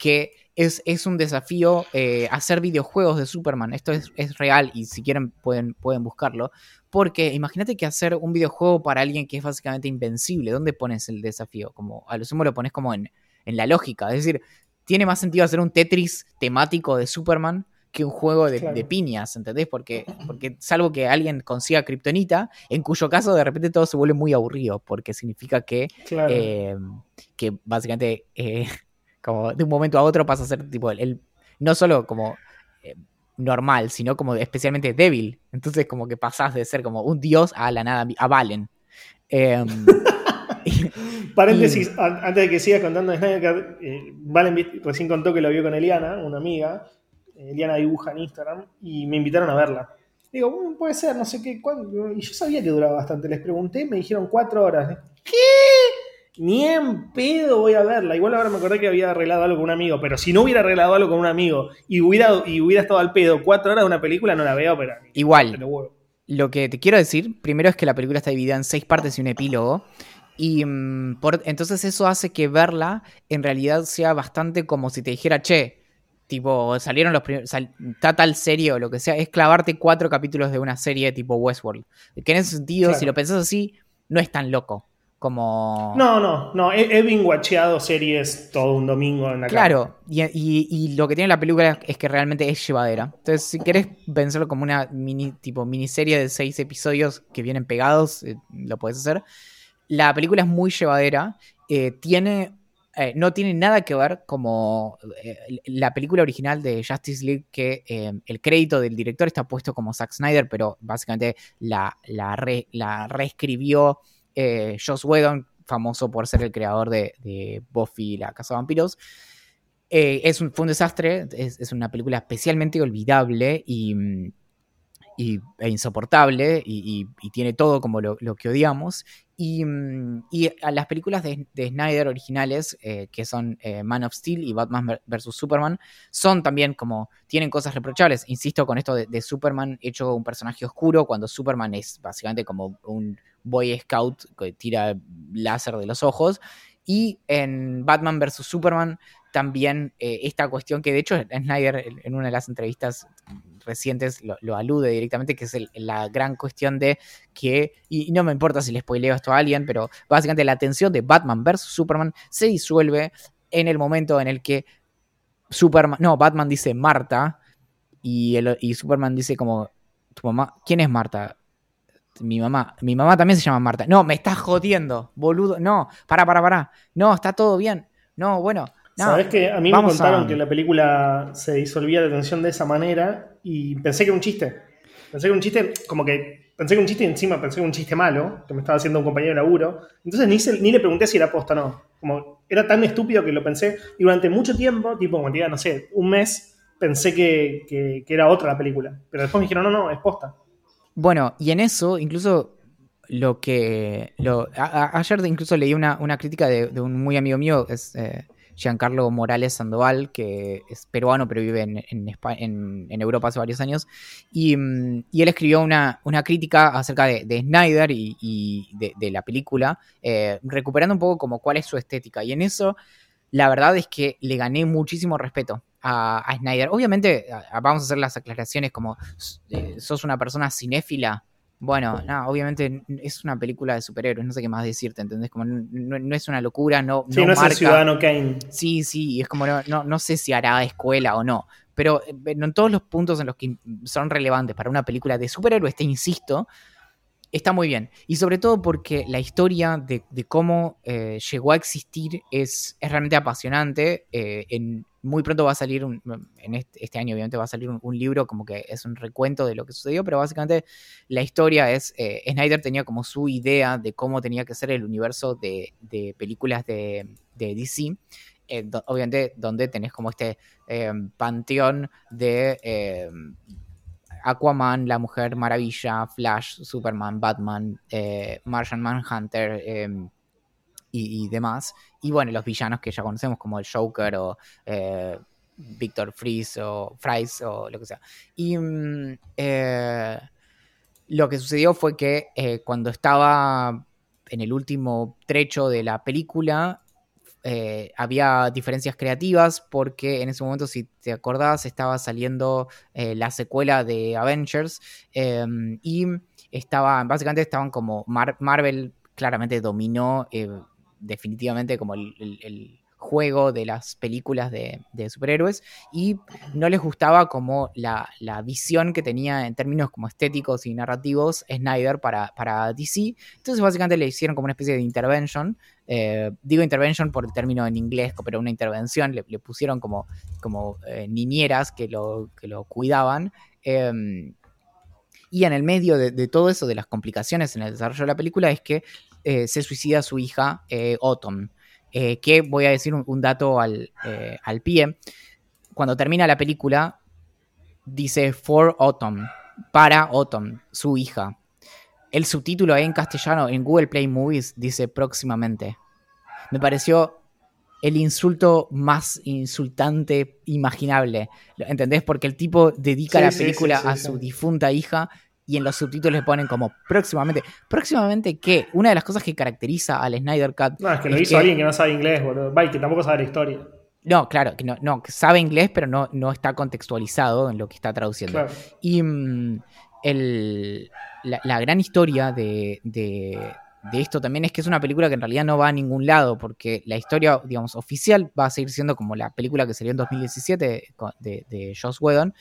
A: que es, es un desafío eh, hacer videojuegos de Superman. Esto es, es real y si quieren pueden, pueden buscarlo. Porque imagínate que hacer un videojuego para alguien que es básicamente invencible, ¿dónde pones el desafío? Como a lo sumo lo pones como en, en la lógica. Es decir, tiene más sentido hacer un Tetris temático de Superman que un juego de,
B: Claro.
A: de piñas, ¿entendés? Porque, porque salvo que alguien consiga Kryptonita, en cuyo caso de repente todo se vuelve muy aburrido, porque significa que,
B: Claro.
A: eh, que básicamente eh, como de un momento a otro pasa a ser tipo el, el- no solo como eh, normal, sino como especialmente débil. Entonces como que pasás de ser como un dios a la nada, a Valen. Em, <laughs>
B: Paréntesis, an- antes de que sigas contando de Snyder eh, Valen recién contó que lo vio con Eliana, una amiga. Eh, Eliana dibuja en Instagram y me invitaron a verla. Digo, "Mm, puede ser, no sé qué. cuándo". Y yo sabía que duraba bastante. Les pregunté, me dijeron cuatro horas. ¿Qué? Ni en pedo voy a verla. Igual ahora me acordé que había arreglado algo con un amigo, pero si no hubiera arreglado algo con un amigo y hubiera, y hubiera estado al pedo cuatro horas de una película, no la veo, pero.
A: Igual.
B: pero.
A: Lo que te quiero decir, primero es que la película está dividida en seis partes y un epílogo. Y mm, por- entonces eso hace que verla en realidad sea bastante como si te dijera, che, tipo, salieron los primeros, sal- está tal serie o lo que sea, es clavarte cuatro capítulos de una serie tipo Westworld. Que en ese sentido,
B: Claro.
A: si lo pensás así, no es tan loco. Como...
B: No, no, no. He, he binguacheado series todo un domingo en la.
A: Claro, y, y- y lo que tiene la película es que realmente es llevadera. Entonces, si querés pensarlo como una mini, tipo miniserie de seis episodios que vienen pegados, eh, lo puedes hacer. La película es muy llevadera. eh, tiene. eh, no tiene nada que ver como la película original de Justice League, que el crédito del director está puesto como Zack Snyder, pero básicamente la, la, re- la reescribió eh, Joss Whedon, famoso por ser el creador de, de Buffy y la Casa de Vampiros. Eh, es un, fue un desastre, es, una película especialmente olvidable y, e insoportable y, tiene todo como lo, que odiamos. Y, a las películas de, de Snyder originales, eh, que son eh, Man of Steel y Batman vs. Superman, son también como, tienen cosas reprochables. Insisto con esto de, de Superman hecho un personaje oscuro, cuando Superman es básicamente como un Boy Scout que tira láser de los ojos. Y en Batman vs. Superman también eh, esta cuestión que de hecho Snyder en- una de las entrevistas recientes lo, alude directamente, que es la gran cuestión de que, y, y no me importa si le spoileo esto a alguien, pero básicamente la tensión de Batman vs. Superman se disuelve en el momento en el que Superman, no, Batman dice Marta y, el- y Superman dice como, tu mamá, ¿quién es Marta? Mi mamá, mi mamá también se llama Marta. No, me estás jodiendo, boludo. No, para, para, para. No, está todo bien. No, bueno. No.
B: Sabes que a mí me contaron
A: a-
B: que la película se disolvía de tensión de esa manera y pensé que era un chiste. Pensé que era un chiste, como que pensé que era un chiste y encima pensé que era un chiste malo, que me estaba haciendo un compañero de laburo. Entonces ni, se- ni le pregunté si era posta o no. Como era tan estúpido que lo pensé. Y durante mucho tiempo, tipo, como diga, no sé, un mes, pensé que, que- que era otra la película. Pero después me dijeron, no, no, es posta.
A: Bueno, y en eso, incluso lo que. Lo, ayer incluso leí una, una crítica de, un muy amigo mío, es eh, Giancarlo Morales Sandoval, que es peruano pero vive en, en, Europa hace varios años, y, mm, él escribió una, una, crítica acerca de, Snyder y, de, la película, eh, recuperando un poco como cuál es su estética, y en eso la verdad es que le gané muchísimo respeto a, Snyder. Obviamente, vamos a hacer las aclaraciones como eh, sos una persona cinéfila, bueno, no, obviamente es una película de superhéroes, no sé qué más decirte, ¿entendés? Como no, es una locura, no.
B: Sí, no, es el ciudadano Kane.
A: Sí, sí, es como no, no, sé si hará escuela o no. Pero eh, en todos los puntos en los que son relevantes para una película de superhéroes, te insisto, está muy bien. Y sobre todo porque la historia de, cómo eh, llegó a existir es, es realmente apasionante. Eh, en, muy pronto va a salir, un, en este, año obviamente va a salir un, libro como que es un recuento de lo que sucedió, pero básicamente la historia es, eh, Snyder tenía como su idea de cómo tenía que ser el universo de, películas de, de DC. obviamente donde tenés como este panteón de Aquaman, La Mujer Maravilla, Flash, Superman, Batman, eh, Martian Manhunter em, y, demás. Y bueno, los villanos que ya conocemos como el Joker o eh, Victor Freeze o Fries o lo que sea. Y mm, eh, lo que sucedió fue que cuando estaba en el último trecho de la película, eh, había diferencias creativas porque en ese momento, si te acordás, estaba saliendo eh, la secuela de Avengers em, y estaba, básicamente estaban como Marvel claramente dominó eh, definitivamente como el, juego de las películas de, superhéroes y no les gustaba como la, visión que tenía en términos como estéticos y narrativos Snyder para, para DC. Entonces básicamente le hicieron como una especie de intervention. Eh, digo intervention por el término en inglés, pero una intervención, le, pusieron como, como eh, niñeras que lo, que lo cuidaban. Em, y en el medio de, todo eso, de las complicaciones en el desarrollo de la película, es que eh, se suicida su hija Autumn. Eh, que voy a decir un, dato eh, al, pie. Cuando termina la película, dice For Autumn, para Autumn, su hija. El subtítulo en castellano en Google Play Movies dice próximamente. Me pareció el insulto más insultante imaginable. ¿Entendés? Porque el tipo dedica la película a su difunta hija y en los subtítulos le ponen como próximamente. ¿Próximamente qué? Una de las cosas que caracteriza al Snyder Cut.
B: No, es que lo hizo alguien que no sabe inglés, boludo. que tampoco sabe la historia.
A: No, claro, que no, no que sabe inglés, pero no, no está contextualizado en lo que está traduciendo. Y mm, la, gran historia de, de, esto también es que es una película que en realidad no va a ningún lado, porque la historia, digamos, oficial va a seguir siendo como la película que salió en 2017 de, de Joss Whedon,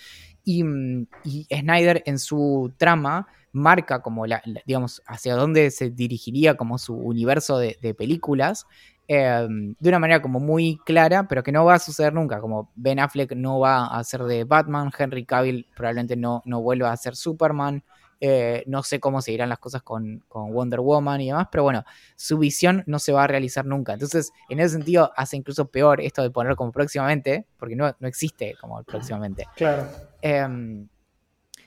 A: Y, Snyder en su trama marca como la, digamos hacia dónde se dirigiría como su universo de, películas em, de una manera como muy clara pero que no va a suceder nunca como Ben Affleck no va a ser de Batman Henry Cavill probablemente no, no vuelva a ser Superman eh, no sé cómo seguirán las cosas con, Wonder Woman y demás, pero bueno, su visión no se va a realizar nunca. Entonces, en ese sentido, hace incluso peor esto de poner como próximamente, porque no, no existe como próximamente.
B: Claro.
A: Em,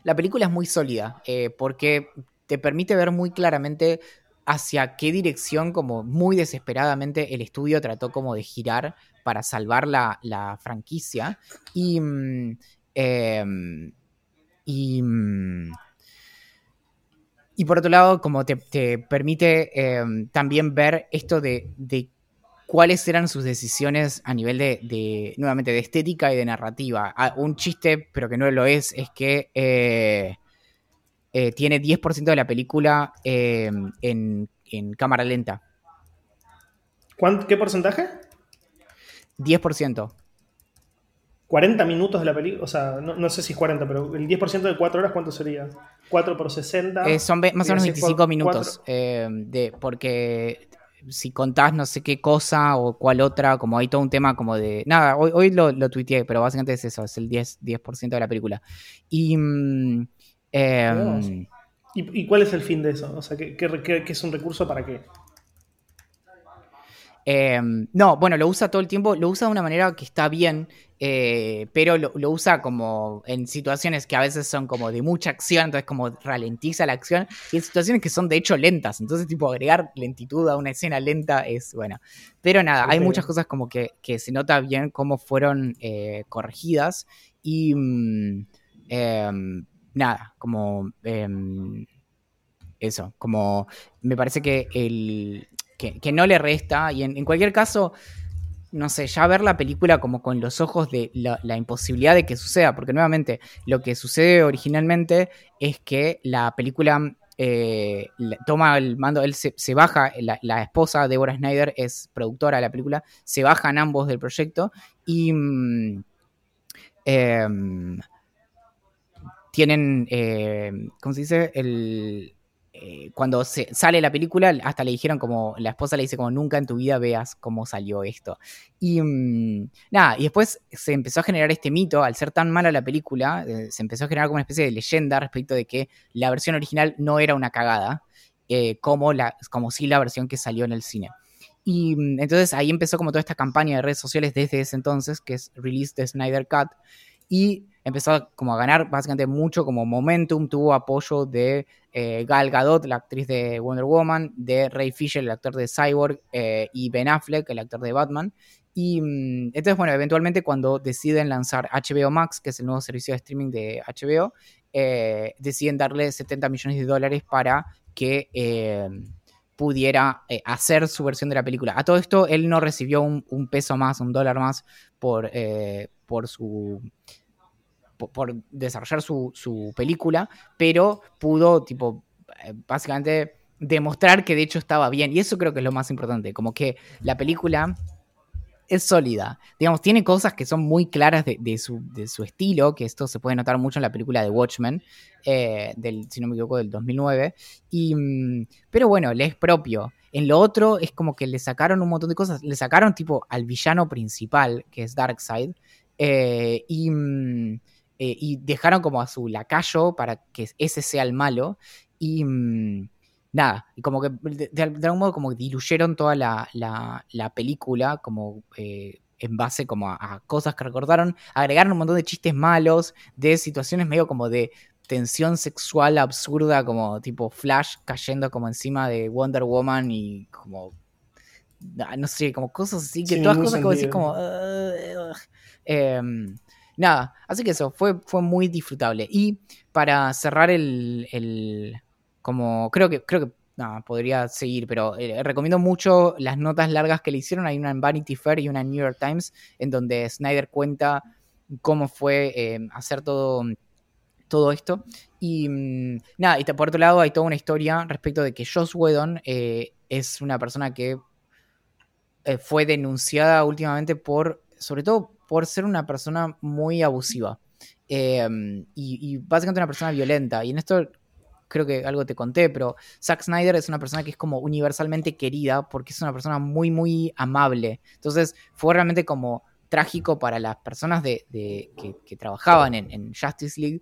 A: la película es muy sólida, eh, porque te permite ver muy claramente hacia qué dirección, como muy desesperadamente, el estudio trató como de girar para salvar la, franquicia. Y. Mm, em, y mm, y por otro lado, como te, permite em, también ver esto de, cuáles eran sus decisiones a nivel de, nuevamente, de estética y de narrativa. Ah, un chiste, pero que no lo es, es que eh, eh, tiene 10% de la película em, en, cámara lenta.
B: ¿Qué porcentaje?
A: 10%.
B: 40 minutos de la película, o sea, no, sé si es 40, pero el 10% de 4 horas, ¿cuánto sería? 4 por 60.
A: Eh, son más o menos 25 minutos, eh, de, porque si contás no sé qué cosa o cuál otra, como hay todo un tema como de... Nada, hoy, hoy lo, lo tuiteé, pero básicamente es eso, es el 10%, 10 de la película. Y... Mm, em,
B: ¿Y, cuál es el fin de eso? O sea, ¿qué, qué, qué es un recurso para qué?
A: Em, no, bueno, lo usa todo el tiempo, lo usa de una manera que está bien, eh, pero lo, usa como en situaciones que a veces son como de mucha acción, entonces como ralentiza la acción, y en situaciones que son de hecho lentas, entonces tipo agregar lentitud a una escena lenta es bueno. Pero nada, hay muchas cosas como que, se nota bien cómo fueron eh, corregidas y mm, em, nada, como... Em, eso, como me parece que el, que, no le resta. Y en, cualquier caso, no sé, ya ver la película como con los ojos de la, imposibilidad de que suceda, porque nuevamente lo que sucede originalmente es que la película eh, toma el mando, él se, baja, la, la, esposa Deborah Snyder es productora de la película, se bajan ambos del proyecto y mm, em, tienen, eh, ¿cómo se dice? El, eh, cuando sale la película, hasta le dijeron como, la esposa le dice como, nunca en tu vida veas cómo salió esto. Y mm, nada, y después se empezó a generar este mito, al ser tan mala la película, eh, se empezó a generar como una especie de leyenda respecto de que la versión original no era una cagada, eh, como, la, como si la versión que salió en el cine. Y mm, entonces ahí empezó como toda esta campaña de redes sociales desde ese entonces, que es Release the Snyder Cut, y empezó como a ganar básicamente mucho como momentum, tuvo apoyo de eh, Gal Gadot, la actriz de Wonder Woman, de Ray Fisher, el actor de Cyborg, eh, y Ben Affleck, el actor de Batman. Y mm, entonces, bueno, eventualmente cuando deciden lanzar HBO Max, que es el nuevo servicio de streaming de HBO, eh, deciden darle 70 millones de dólares para que pudiera hacer su versión de la película. A todo esto, él no recibió un, peso más, un dólar más por, por su por, desarrollar su, película, pero pudo, tipo, eh, básicamente demostrar que de hecho estaba bien. Y eso creo que es lo más importante, como que la película es sólida. Digamos, tiene cosas que son muy claras de, su, estilo, que esto se puede notar mucho en la película de Watchmen, eh, del, si no me equivoco, del 2009. Y, mm, pero bueno, le es propio. En lo otro es como que le sacaron un montón de cosas. Le sacaron tipo al villano principal, que es Darkseid. Eh, y... Eh, y dejaron como a su lacayo para que ese sea el malo. Y mm, nada, y como que de, algún modo como diluyeron toda la, película como eh, en base como a, cosas que recordaron, agregaron un montón de chistes malos, de situaciones medio como de tensión sexual absurda, como tipo Flash cayendo como encima de Wonder Woman y como no sé, como cosas así, que todas cosas como decís como... Em, nada, así que eso, fue, fue muy disfrutable. Y para cerrar el, como creo que, creo que podría seguir, pero eh, recomiendo mucho las notas largas que le hicieron. Hay una en Vanity Fair y una en New York Times, en donde Snyder cuenta cómo fue eh, hacer todo, todo esto. Y mm, nada, y por otro lado hay toda una historia respecto de que Joss Whedon eh, es una persona que fue denunciada últimamente por, sobre todo por ser una persona muy abusiva. Em, y, básicamente una persona violenta. Y en esto creo que algo te conté, pero Zack Snyder es una persona que es como universalmente querida porque es una persona muy, muy amable. Entonces fue realmente como trágico para las personas de, que, trabajaban en, Justice League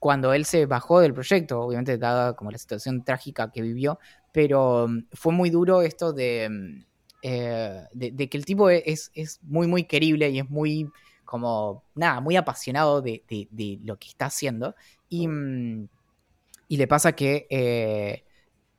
A: cuando él se bajó del proyecto, obviamente dada como la situación trágica que vivió, pero mm, fue muy duro esto de mm, eh, de, que el tipo e, es, es, muy, muy querible y es muy, como, nada, muy apasionado de, lo que está haciendo. Y, mm, y le pasa que eh,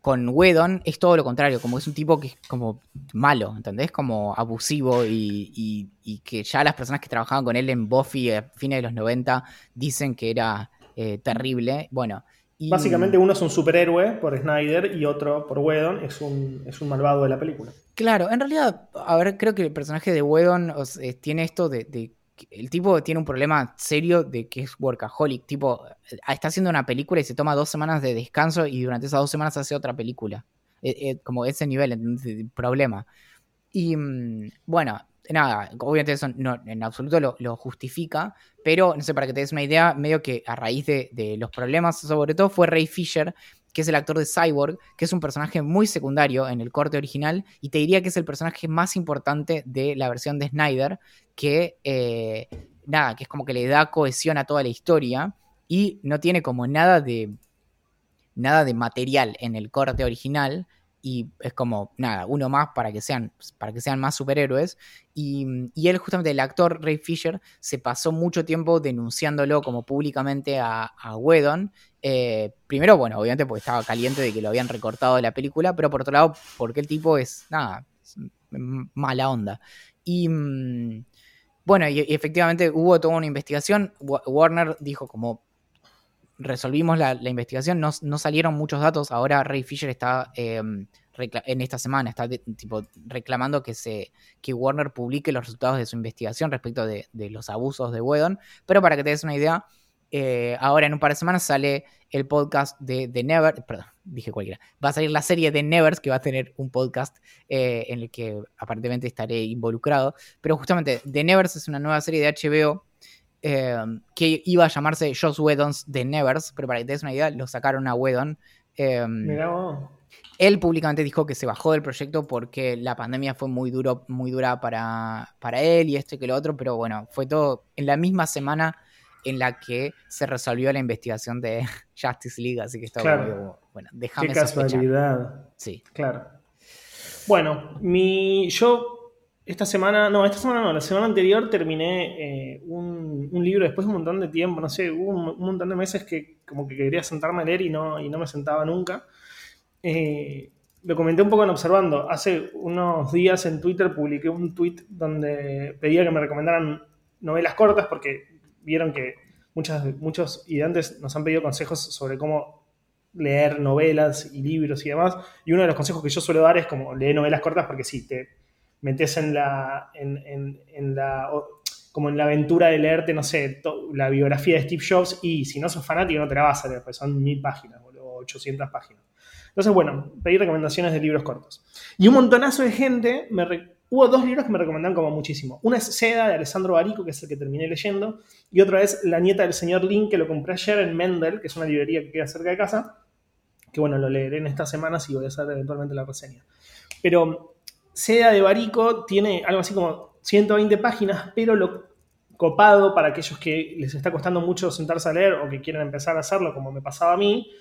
A: con Wedon es todo lo contrario, como es un tipo que es como malo, ¿entendés? Como abusivo y, y, que ya las personas que trabajaban con él en Buffy a fines de los 90 dicen que era eh, terrible. Bueno,
B: Básicamente uno es un superhéroe por Snyder y otro por Whedon es un, es un malvado de la película.
A: Claro, en realidad, a ver, creo que el personaje de Whedon eh, tiene esto de, El tipo tiene un problema serio de que es workaholic. Tipo, eh, está haciendo una película y se toma dos semanas de descanso y durante esas dos semanas hace otra película. Eh, como ese nivel de problema. Y mm, bueno, nada, obviamente eso no, en absoluto lo, justifica, pero no sé, para que te des una idea, medio que a raíz de, los problemas, sobre todo fue Ray Fisher, que es el actor de Cyborg, que es un personaje muy secundario en el corte original, y te diría que es el personaje más importante de la versión de Snyder, que eh, nada, que es como que le da cohesión a toda la historia, y no tiene como nada de nada de material en el corte original, y es como, nada, uno más para que sean, para que sean más superhéroes. Y, él, justamente, el actor Ray Fisher, se pasó mucho tiempo denunciándolo como públicamente a, a Whedon. Eh, primero, bueno, obviamente porque estaba caliente de que lo habían recortado de la película, pero por otro lado, porque el tipo es, nada, mala onda. Y mm, bueno, y, efectivamente hubo toda una investigación. Warner dijo como resolvimos la, investigación, no, salieron muchos datos. Ahora Ray Fisher está em, en esta semana, está tipo, reclamando que, se, que Warner publique los resultados de su investigación respecto de, los abusos de Whedon. Pero para que te des una idea, eh, ahora en un par de semanas sale el podcast de, The Never, perdón, dije cualquiera, va a salir la serie de Nevers que va a tener un podcast eh, en el que aparentemente estaré involucrado. Pero justamente The Nevers es una nueva serie de HBO Em, que iba a llamarse Joss Whedon's The Nevers, pero para que te des una idea, lo sacaron a Whedon. Em, él públicamente dijo que se bajó del proyecto porque la pandemia fue muy, duro, muy dura para, para él y esto y que lo otro, pero bueno, fue todo en la misma semana en la que se resolvió la investigación de <laughs> Justice League, así que estaba bueno, déjame
B: Qué casualidad.
A: Sí.
B: Claro. Bueno, mi, yo esta semana, no, esta semana no, la semana anterior terminé eh, un, libro después de un montón de tiempo, no sé, hubo un, montón de meses que como que quería sentarme a leer y no, y no me sentaba nunca. Eh, lo comenté un poco en Observando. Hace unos días en Twitter publiqué un tweet donde pedía que me recomendaran novelas cortas porque vieron que muchas, muchos ideantes nos han pedido consejos sobre cómo leer novelas y libros y demás. Y uno de los consejos que yo suelo dar es como leer novelas cortas porque sí, te metes en la, en, la, como en la aventura de leerte, no sé, la biografía de Steve Jobs y si no sos fanático no te la vas a leer, pues son mil páginas o 800 páginas. Entonces, bueno, pedí recomendaciones de libros cortos. Y un montonazo de gente, me hubo dos libros que me recomendaron como muchísimo. Una es Seda, de Alessandro Barico, que es el que terminé leyendo, y otra es La nieta del señor Link, que lo compré ayer en Mendel, que es una librería que queda cerca de casa, que bueno, lo leeré en estas semanas y voy a hacer eventualmente la reseña. Pero Seda de Barico tiene algo así como 120 páginas, pero lo copado para aquellos que les está costando mucho sentarse a leer o que quieren empezar a hacerlo, como me pasaba a mí,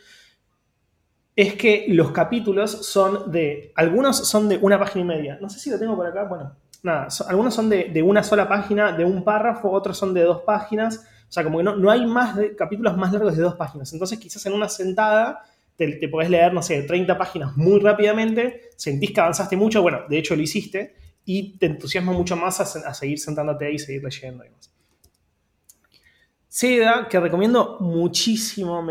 B: es que los capítulos son de. Algunos son de una página y media. No sé si lo tengo por acá. Bueno, nada. algunos son de, una sola página, de un párrafo, otros son de dos páginas. O sea, como que no, no hay más capítulos más largos de dos páginas. Entonces, quizás en una sentada te, podés leer, no sé, 30 páginas muy rápidamente, sentís que avanzaste mucho, bueno, de hecho lo hiciste, y te entusiasma mucho más a, seguir sentándote ahí y seguir leyendo y Seda, que recomiendo muchísimo,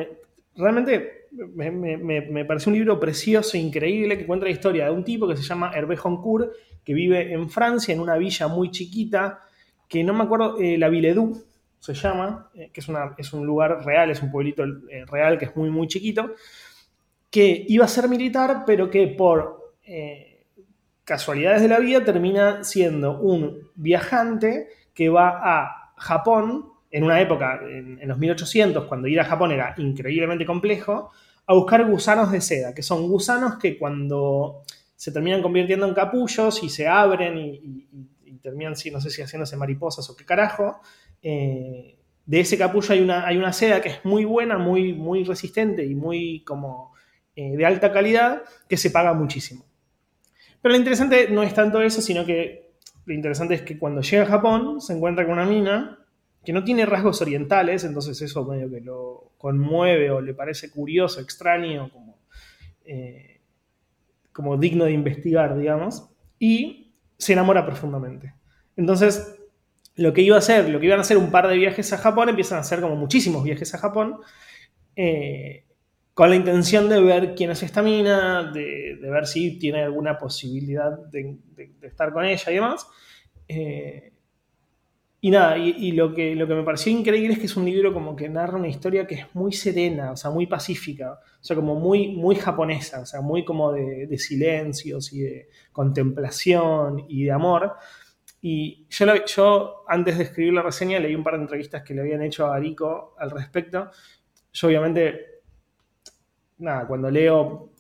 B: realmente me, me, parece un libro precioso, increíble, que cuenta la historia de un tipo que se llama Hervé Honcourt, que vive en Francia, en una villa muy chiquita, que no me acuerdo, eh, la Villedou se llama, eh, que es, una, es, un lugar real, es un pueblito eh, real que es muy, muy chiquito, que iba a ser militar, pero que por eh, casualidades de la vida termina siendo un viajante que va a Japón, en una época, en, los 1800, cuando ir a Japón era increíblemente complejo, a buscar gusanos de seda, que son gusanos que cuando se terminan convirtiendo en capullos y se abren y, terminan, no sé si haciéndose mariposas o qué carajo, eh, de ese capullo hay una, hay una seda que es muy buena, muy, muy resistente y muy como eh, de alta calidad que se paga muchísimo. Pero lo interesante no es tanto eso, sino que lo interesante es que cuando llega a Japón se encuentra con una mina que no tiene rasgos orientales, entonces eso medio que lo conmueve o le parece curioso, extraño, como, eh, como digno de investigar, digamos, y se enamora profundamente. Entonces, lo que iba a hacer, lo que iban a hacer un par de viajes a Japón, empiezan a hacer como muchísimos viajes a Japón, eh, con la intención de ver quién es esta mina, de, ver si tiene alguna posibilidad de, estar con ella y demás. Eh, y nada, y, lo, que, lo que me pareció increíble es que es un libro como que narra una historia que es muy serena, o sea, muy pacífica, o sea, como muy, muy japonesa, o sea, muy como de, silencios y de contemplación y de amor. Y yo, yo, antes de escribir la reseña, leí un par de entrevistas que le habían hecho a Arico al respecto. Yo obviamente nada, cuando leo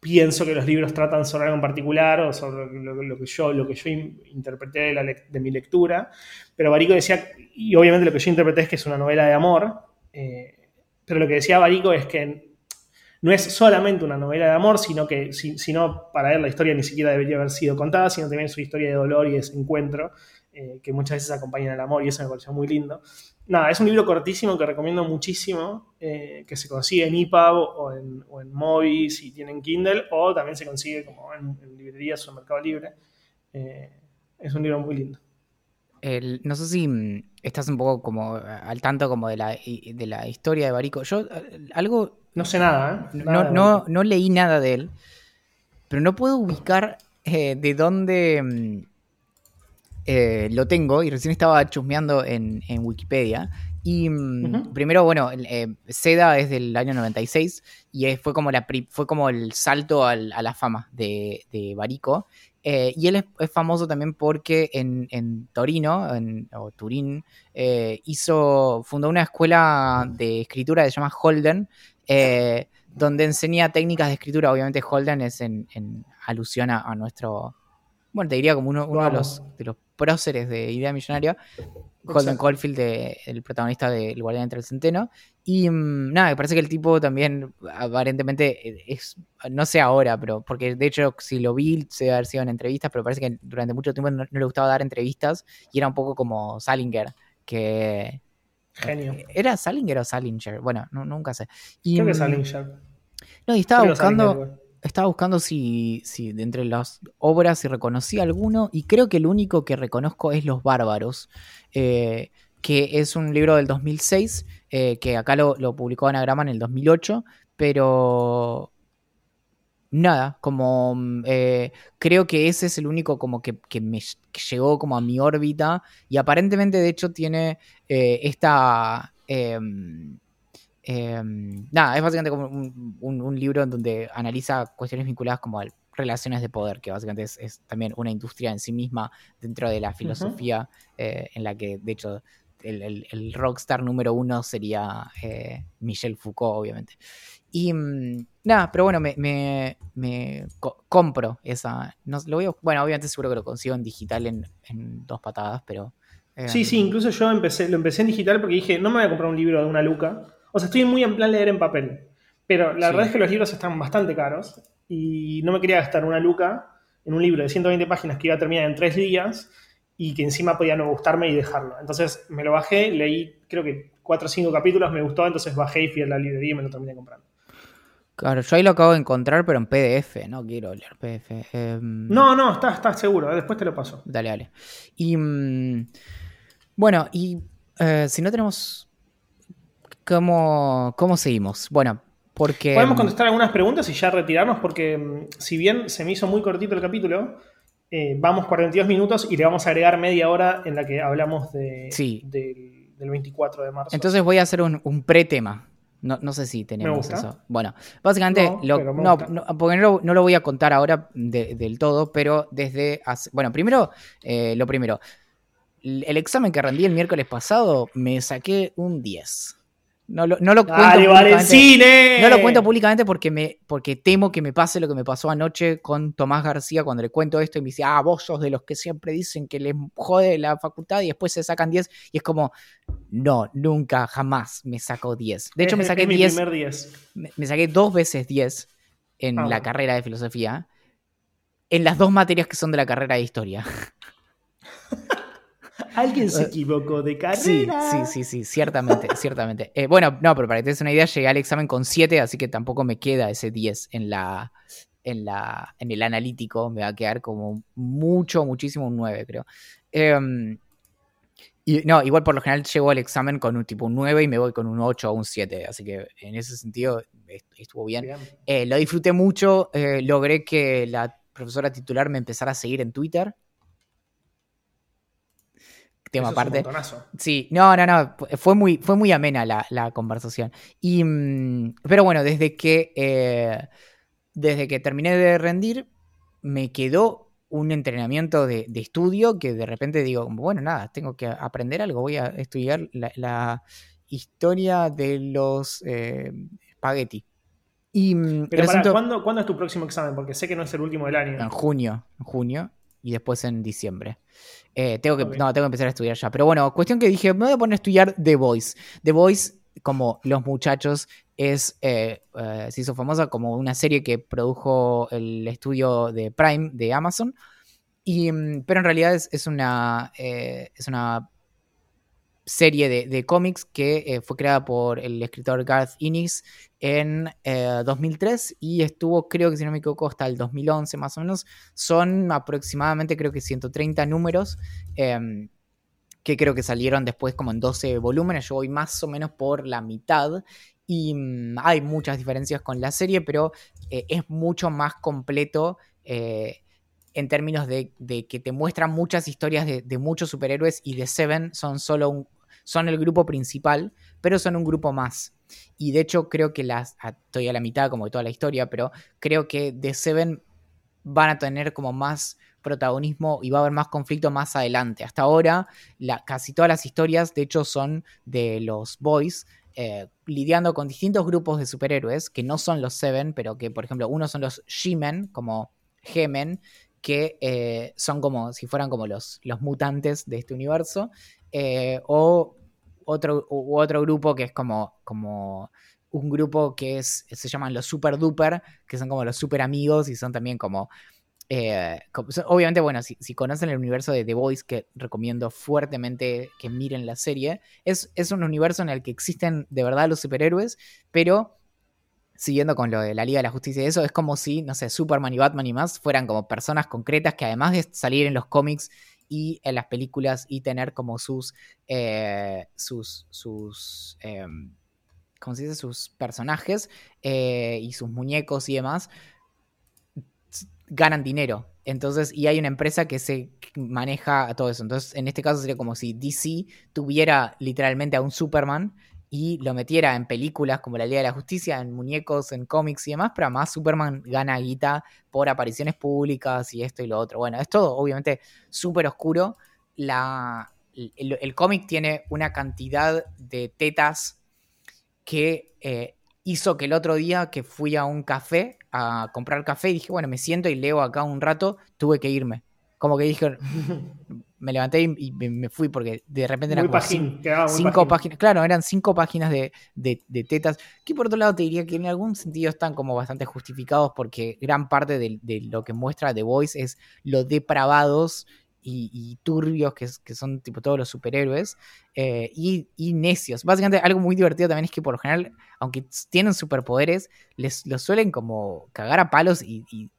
B: pienso que los libros tratan sobre algo en particular o sobre lo, que, yo, lo que yo interpreté de, mi lectura, pero Barico decía, y obviamente lo que yo interpreté es que es una novela de amor, eh, pero lo que decía Barico es que no es solamente una novela de amor, sino que, sino para él la historia ni siquiera debería haber sido contada, sino también su historia de dolor y desencuentro, eh, que muchas veces acompañan al amor y eso me pareció muy lindo. Nada, es un libro cortísimo que recomiendo muchísimo, eh, que se consigue en EPUB o en, o en Mobi si tienen Kindle, o también se consigue como en, librerías o en Mercado Libre. Eh, es un libro muy lindo.
A: no sé si mm, estás un poco como al tanto como de la, de la historia de Barico. Yo algo...
B: No sé nada,
A: ¿eh? no, no, no, leí nada de él, pero no puedo ubicar de dónde mm, eh, lo tengo y recién estaba chusmeando en, Wikipedia. Y mm, primero, bueno, eh, Seda es del año 96 y fue, como la, fue como el salto a la fama de, Barico. Eh, y él es, famoso también porque en, Torino, o Turín, hizo, fundó una escuela de escritura que se llama Holden, donde enseña técnicas de escritura. Obviamente Holden es en, alusión a, nuestro, bueno, te diría como uno, de, los, de los próceres de Idea Millonaria, Holden Caulfield, el protagonista de El Guardián entre el Centeno. Y mm, nada, me parece que el tipo también aparentemente eh, es, no sé ahora, pero porque de hecho si lo vi se debe haber sido en entrevistas, pero parece que durante mucho tiempo no, le gustaba dar entrevistas y era un poco como Salinger, que...
B: Genio.
A: ¿Era Salinger o Salinger? Bueno, nunca sé.
B: Y, Creo que mm, Salinger.
A: No, y estaba buscando estaba buscando si, si de entre las obras si reconocí alguno y creo que el único que reconozco es Los Bárbaros, eh, que es un libro del 2006, eh, que acá lo, publicó Anagrama en el 2008, pero nada, como eh, creo que ese es el único como que, me llegó como a mi órbita y aparentemente de hecho tiene esta em, Em, nada, es básicamente como un, libro en donde analiza cuestiones vinculadas como a relaciones de poder, que básicamente es, también una industria en sí misma dentro de la filosofía, eh, en la que de hecho el, rockstar número uno sería eh, Michel Foucault, obviamente. Y mm, nada, pero bueno, me, compro esa. No, lo voy bueno, obviamente seguro que lo consigo en digital en, dos patadas, pero.
B: sí, sí, incluso yo empecé, lo empecé en digital porque dije, no me voy a comprar un libro de una luca o sea, estoy muy en plan leer en papel. Pero la verdad es que los libros están bastante caros y no me quería gastar una luca en un libro de 120 páginas que iba a terminar en tres días y que encima podía no gustarme y dejarlo. Entonces me lo bajé, leí creo que cuatro o cinco capítulos, me gustó, entonces bajé y fui a la librería y me lo terminé comprando.
A: Claro, yo ahí lo acabo de encontrar, pero en PDF, no quiero leer PDF. Em,
B: no, no, estás está seguro, después te lo paso.
A: Dale, dale. Y mm, bueno, y eh, si no tenemos ¿Cómo, ¿Cómo seguimos? Bueno, porque...
B: Podemos contestar algunas preguntas y ya retirarnos porque mm, si bien se me hizo muy cortito el capítulo, eh, vamos 42 minutos y le vamos a agregar media hora en la que hablamos de, del 24 de marzo.
A: Entonces voy a hacer un, un pre-tema. No, sé si tenemos eso. Bueno, básicamente, no, porque no lo, voy a contar ahora del todo, pero desde bueno, primero, eh, lo primero, el examen que rendí el miércoles pasado me saqué un 10. No lo, no lo cuento públicamente. No lo cuento públicamente porque, me, porque temo que me pase lo que me pasó anoche con Tomás García cuando le cuento esto y me dice, ah, vos sos de los que siempre dicen que les jode la facultad y después se sacan 10. Y es como, no, nunca, jamás me saco 10. De hecho, me saqué 10. Me, saqué dos veces 10 en ah, la carrera de filosofía. En las dos materias que son de la carrera de historia. <laughs>
B: Alguien se eh, equivocó de carrera.
A: Sí, sí, sí, sí, ciertamente, <laughs> ciertamente. Eh, bueno, no, pero para que te des una idea, llegué al examen con 7, así que tampoco me queda ese 10 en la, en la, en el analítico. Me va a quedar como mucho, muchísimo un 9, creo. Em, y no, igual por lo general llego al examen con un tipo un 9 y me voy con un 8 o un 7, así que en ese sentido estuvo bien. Eh, lo disfruté mucho, logré que la profesora titular me empezara a seguir en Twitter tema aparte. Sí, no, no, no, fue muy, fue muy amena la, conversación. Y, mm, pero bueno, desde que, eh, desde que terminé de rendir, me quedó un entrenamiento de, estudio que de repente digo, bueno, nada, tengo que aprender algo, voy a estudiar la, historia de los eh, espagueti. Y,
B: mm, pero para, ¿cuándo, ¿cuándo es tu próximo examen? Porque sé que no es el último del año.
A: En junio, en junio y después en diciembre. Eh, tengo que, no, tengo que empezar a estudiar ya. Pero bueno, cuestión que dije, me voy a poner a estudiar The Voice. The Voice, como Los Muchachos es, eh, eh, se hizo famosa como una serie que produjo el estudio de Prime de Amazon. Y, mm, pero en realidad es, una, es una serie de, cómics que fue creada por el escritor Garth Ennis en 2003 y estuvo, creo que si no me equivoco, hasta el 2011 más o menos. Son aproximadamente, creo que 130 números. Em, que creo que salieron después como en 12 volúmenes, yo voy más o menos por la mitad y mm, hay muchas diferencias con la serie, pero eh, es mucho más completo eh, en términos de, que te muestran muchas historias de, muchos superhéroes y de Seven son solo un, son el grupo principal, pero son un grupo más. Y de hecho creo que las, estoy a la mitad como de toda la historia, pero creo que de Seven van a tener como más protagonismo y va a haber más conflicto más adelante. Hasta ahora, casi todas las historias, de hecho, son de los boys. Eh, lidiando con distintos grupos de superhéroes que no son los Seven, pero que, por ejemplo, uno son los She-Men, como G-Men, que eh, son como si fueran como los, los mutantes de este universo, eh, o otro, u otro grupo que es como, como un grupo que es, se llaman los Super Duper, que son como los super amigos y son también como eh, obviamente, bueno, si, conocen el universo de The Voice, que recomiendo fuertemente que miren la serie, es, es un universo en el que existen de verdad los superhéroes, pero siguiendo con lo de la Liga de la Justicia y eso, es como si, no sé, Superman y Batman y más fueran como personas concretas que además de salir en los cómics y en las películas y tener como sus, eh, sus, sus, em, ¿cómo se dice? Sus personajes eh, y sus muñecos y demás, ganan dinero. Entonces, y hay una empresa que se maneja todo eso. Entonces, en este caso sería como si DC tuviera literalmente a un Superman y lo metiera en películas como La Liga de la Justicia, en muñecos, en cómics y demás, pero además Superman gana guita por apariciones públicas y esto y lo otro. Bueno, es todo obviamente súper oscuro. La, el, cómic tiene una cantidad de tetas que eh, hizo que el otro día que fui a un café a comprar café y dije, bueno, me siento y leo acá un rato, tuve que irme. Como que dije, <laughs> me levanté y, me fui porque de repente eran cinco, páginas, claro, eran cinco páginas de, tetas, que por otro lado te diría que en algún sentido están como bastante justificados porque gran parte de, de lo que muestra The Voice es lo depravados y, turbios que, que, son tipo todos los superhéroes eh, y, necios. Básicamente algo muy divertido también es que por lo general, aunque tienen superpoderes, les los suelen como cagar a palos y,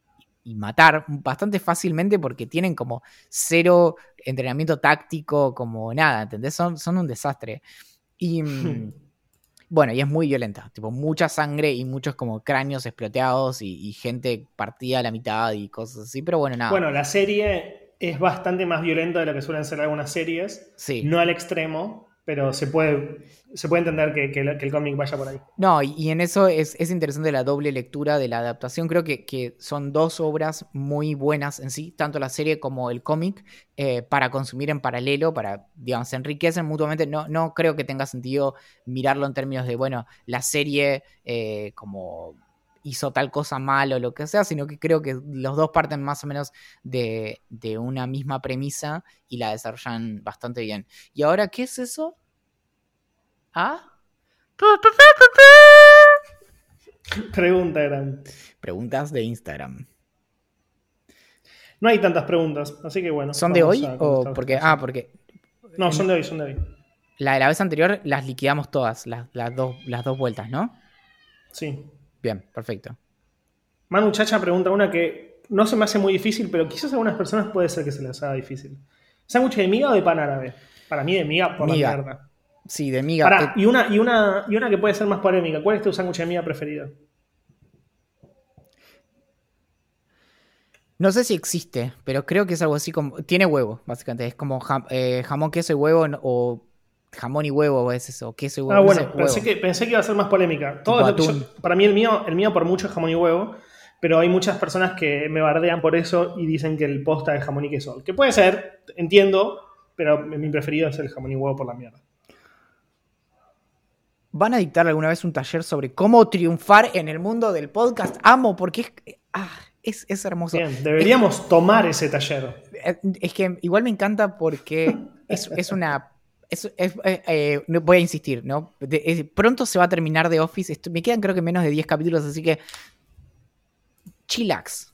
A: matar bastante fácilmente porque tienen como cero entrenamiento táctico, como nada, ¿entendés? Son, son un desastre. Y... Mm, <laughs> bueno, y es muy violenta, tipo mucha sangre y muchos como cráneos exploteados y, y gente partida a la mitad y cosas así, pero bueno, nada.
B: Bueno, la serie es bastante más violento de lo que suelen ser algunas series.
A: Sí.
B: No al extremo, pero se puede, se puede entender que, el cómic vaya por ahí.
A: No, y, en eso es, interesante la doble lectura de la adaptación. Creo que, son dos obras muy buenas en sí, tanto la serie como el cómic, eh, para consumir en paralelo, para, digamos, se enriquecen mutuamente. No, no creo que tenga sentido mirarlo en términos de, bueno, la serie eh, como hizo tal cosa mal o lo que sea, sino que creo que los dos parten más o menos de, una misma premisa y la desarrollan bastante bien. ¿Y ahora qué es eso? ¿Ah?
B: Pregunta eran.
A: Preguntas de Instagram.
B: No hay tantas preguntas, así que bueno.
A: ¿Son de hoy? O porque, ah, porque.
B: No, son de hoy, son de hoy.
A: La de la vez anterior las liquidamos todas, las, dos, las dos vueltas, ¿no?
B: Sí.
A: Bien, perfecto.
B: Manu Chacha pregunta una que no se me hace muy difícil, pero quizás a algunas personas puede ser que se les haga difícil. ¿Sándwich de miga o de pan árabe? Para mí de miga por la mierda.
A: Sí, de miga.
B: y, una, y, una, y una que puede ser más polémica. ¿Cuál es tu sándwich de miga preferido?
A: No sé si existe, pero creo que es algo así como. Tiene huevo, básicamente. Es como eh, jamón, queso y huevo o jamón y huevo es eso, queso y huevo.
B: Ah, bueno, pensé, Que, pensé que iba a ser más polémica. Todo para mí el mío, el mío por mucho es jamón y huevo, pero hay muchas personas que me bardean por eso y dicen que el posta es jamón y queso. Que puede ser, entiendo, pero mi preferido es el jamón y huevo por la mierda.
A: ¿Van a dictar alguna vez un taller sobre cómo triunfar en el mundo del podcast? Amo, porque es, ah, es, hermoso.
B: Bien, deberíamos tomar ese taller.
A: Es que igual me encanta porque es, es una eh, voy a insistir, ¿no? pronto se va a terminar The Office. me quedan creo que menos de 10 capítulos, así que chillax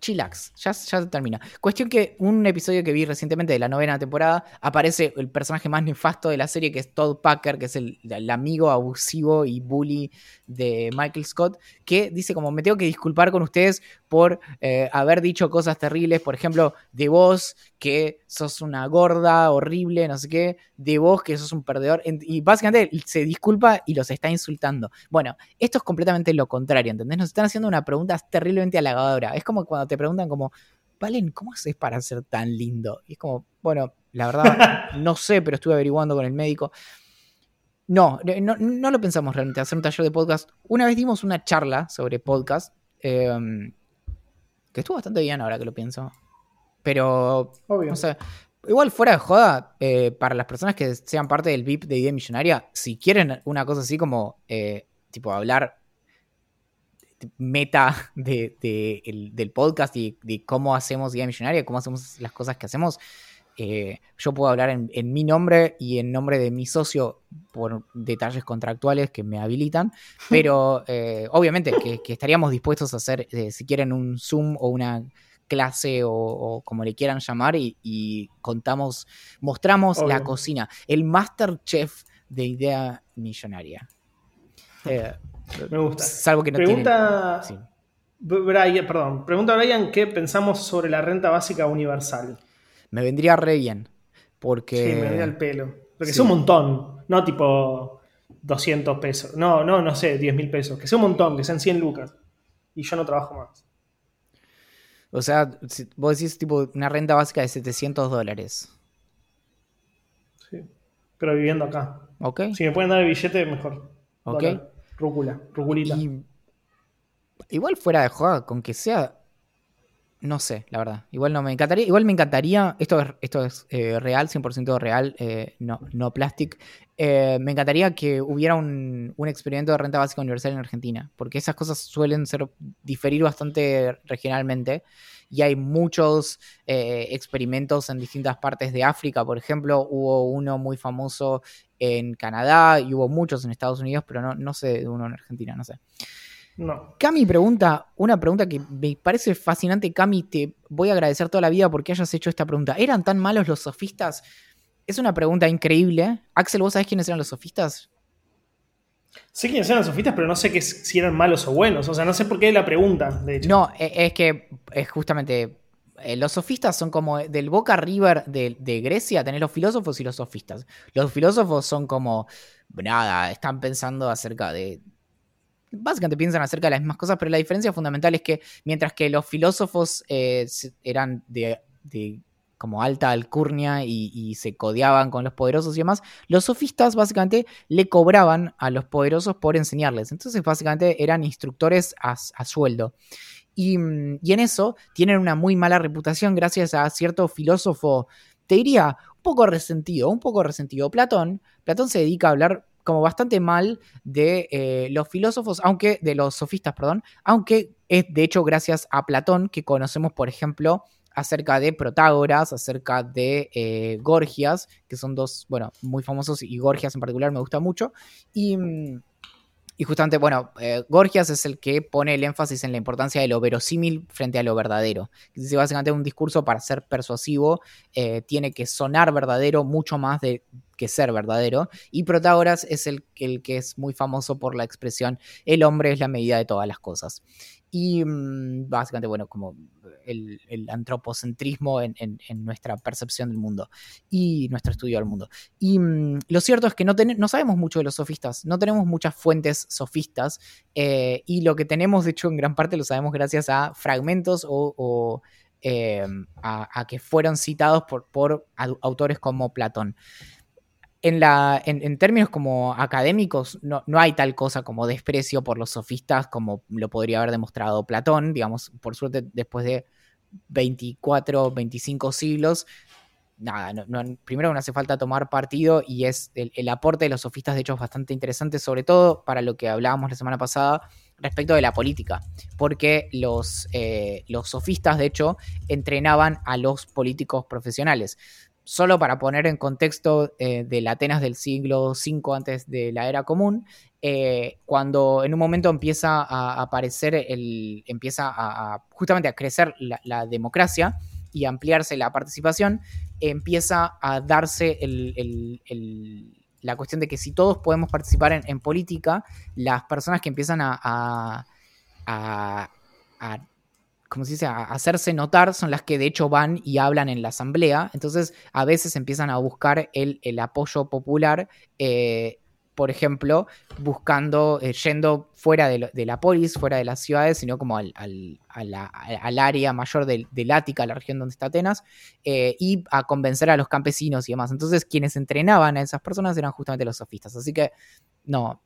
A: chillax, ya, ya termina. Cuestión que un episodio que vi recientemente de la novena temporada aparece el personaje más nefasto de la serie, que es Todd Packer, que es el, amigo abusivo y bully de Michael Scott, que dice como me tengo que disculpar con ustedes por eh, haber dicho cosas terribles, por ejemplo, de vos que sos una gorda, horrible, no sé qué, de vos que sos un perdedor, y básicamente se disculpa y los está insultando. Bueno, esto es completamente lo contrario, ¿entendés? Nos están haciendo una pregunta terriblemente halagadora. Es como cuando te preguntan como, Valen, ¿cómo haces para ser tan lindo? Y es como, bueno, la verdad, <laughs> no sé, pero estuve averiguando con el médico. No, no, lo pensamos realmente, hacer un taller de podcast. Una vez dimos una charla sobre podcast, em, que estuvo bastante bien ahora que lo pienso. Pero, Obvio. no sé, igual fuera de joda, eh, para las personas que sean parte del VIP de Idea Millonaria, si quieren una cosa así como, eh, tipo, hablar meta de, del podcast y de cómo hacemos Idea Millonaria, cómo hacemos las cosas que hacemos. Eh, yo puedo hablar en, mi nombre y en nombre de mi socio por detalles contractuales que me habilitan, <laughs> pero eh, obviamente que, estaríamos dispuestos a hacer, eh, si quieren, un Zoom o una clase o, como le quieran llamar y, contamos, mostramos la cocina, el Master Chef de Idea Millonaria.
B: Me gusta.
A: Salvo que no
B: pregunta, Brian, perdón, pregunta Brian qué pensamos sobre la renta básica universal.
A: Me vendría re bien. Porque.
B: Sí, me vendría el pelo. Porque es un montón. No tipo 200 pesos. No, no, no sé, 10 mil pesos. Que sea un montón, que sean 100 lucas. Y yo no trabajo más.
A: O sea, vos decís tipo una renta básica de 700 dólares.
B: Sí. Pero viviendo acá.
A: Ok.
B: Si me pueden dar el billete, mejor.
A: Ok.
B: Rúcula, ruculita.
A: igual fuera de juego, con que sea. No sé, la verdad. Igual no me encantaría. Igual me encantaría. Esto es, esto es eh, real, 100% real, eh, no, no plastic. Eh, me encantaría que hubiera un, un, experimento de renta básica universal en Argentina. Porque esas cosas suelen ser diferir bastante regionalmente. Y hay muchos experimentos en distintas partes de África. Por ejemplo, hubo uno muy famoso en Canadá y hubo muchos en Estados Unidos, pero no, no sé de uno en Argentina, no sé.
B: No.
A: Cami pregunta, una pregunta que me parece fascinante, Cami, te voy a agradecer toda la vida porque hayas hecho esta pregunta. ¿Eran tan malos los sofistas? Es una pregunta increíble. Axel, ¿vos sabés quiénes eran los sofistas?
B: Sé quiénes eran los sofistas, pero no sé que, si eran malos o buenos. O sea, no sé por qué la pregunta, de hecho.
A: No, e, es que es justamente eh, los sofistas son como del Boca River de, Grecia, tenés los filósofos y los sofistas. Los filósofos son como, nada, están pensando acerca de... Básicamente piensan acerca de las mismas cosas, pero la diferencia fundamental es que mientras que los filósofos eh, eran de, como alta alcurnia y, se codeaban con los poderosos y demás, los sofistas básicamente le cobraban a los poderosos por enseñarles. Entonces básicamente eran instructores a sueldo. Mm, y, en eso tienen una muy mala reputación gracias a cierto filósofo, te diría, un poco resentido, un poco resentido. Platón, Platón se dedica a hablar como bastante mal de eh, los filósofos, aunque de los sofistas, perdón, aunque es de hecho gracias a Platón que conocemos, por ejemplo, acerca de Protágoras, acerca de eh, Gorgias, que son dos, bueno, muy famosos y Gorgias en particular me gusta mucho. Y, mm, y justamente, bueno, eh, Gorgias es el que pone el énfasis en la importancia de lo verosímil frente a lo verdadero. Dice básicamente un discurso para ser persuasivo eh, tiene que sonar verdadero mucho más de que ser verdadero. Y Protágoras es el, el que es muy famoso por la expresión el hombre es la medida de todas las cosas. Y mm, básicamente, bueno, como el, antropocentrismo en, nuestra percepción del mundo y nuestro estudio del mundo. Y mm, lo cierto es que no, no sabemos mucho de los sofistas, no tenemos muchas fuentes sofistas eh, y lo que tenemos, de hecho, en gran parte lo sabemos gracias a fragmentos o, eh, a, que fueron citados por, por autores como Platón en, la, en, términos como académicos, no, no, hay tal cosa como desprecio por los sofistas como lo podría haber demostrado Platón, digamos, por suerte después de 24, 25 siglos. Nada, primero no hace falta tomar partido y es el, aporte de los sofistas, de hecho, es bastante interesante, sobre todo para lo que hablábamos la semana pasada respecto de la política, porque los, eh, los sofistas, de hecho, entrenaban a los políticos profesionales solo para poner en contexto eh, del Atenas del siglo V antes de la era común, eh, cuando en un momento empieza a aparecer, el, empieza a, justamente a crecer la, democracia y ampliarse la participación, empieza a darse la cuestión de que si todos podemos participar en, política, las personas que empiezan a, a, como se dice, a hacerse notar son las que de hecho van y hablan en la asamblea. Entonces, a veces empiezan a buscar el, apoyo popular eh, por ejemplo, buscando, eh, yendo fuera de, la polis, fuera de las ciudades, sino como al, área mayor del, Ática, la región donde está Atenas, eh, y a convencer a los campesinos y demás. Entonces, quienes entrenaban a esas personas eran justamente los sofistas. Así que, no,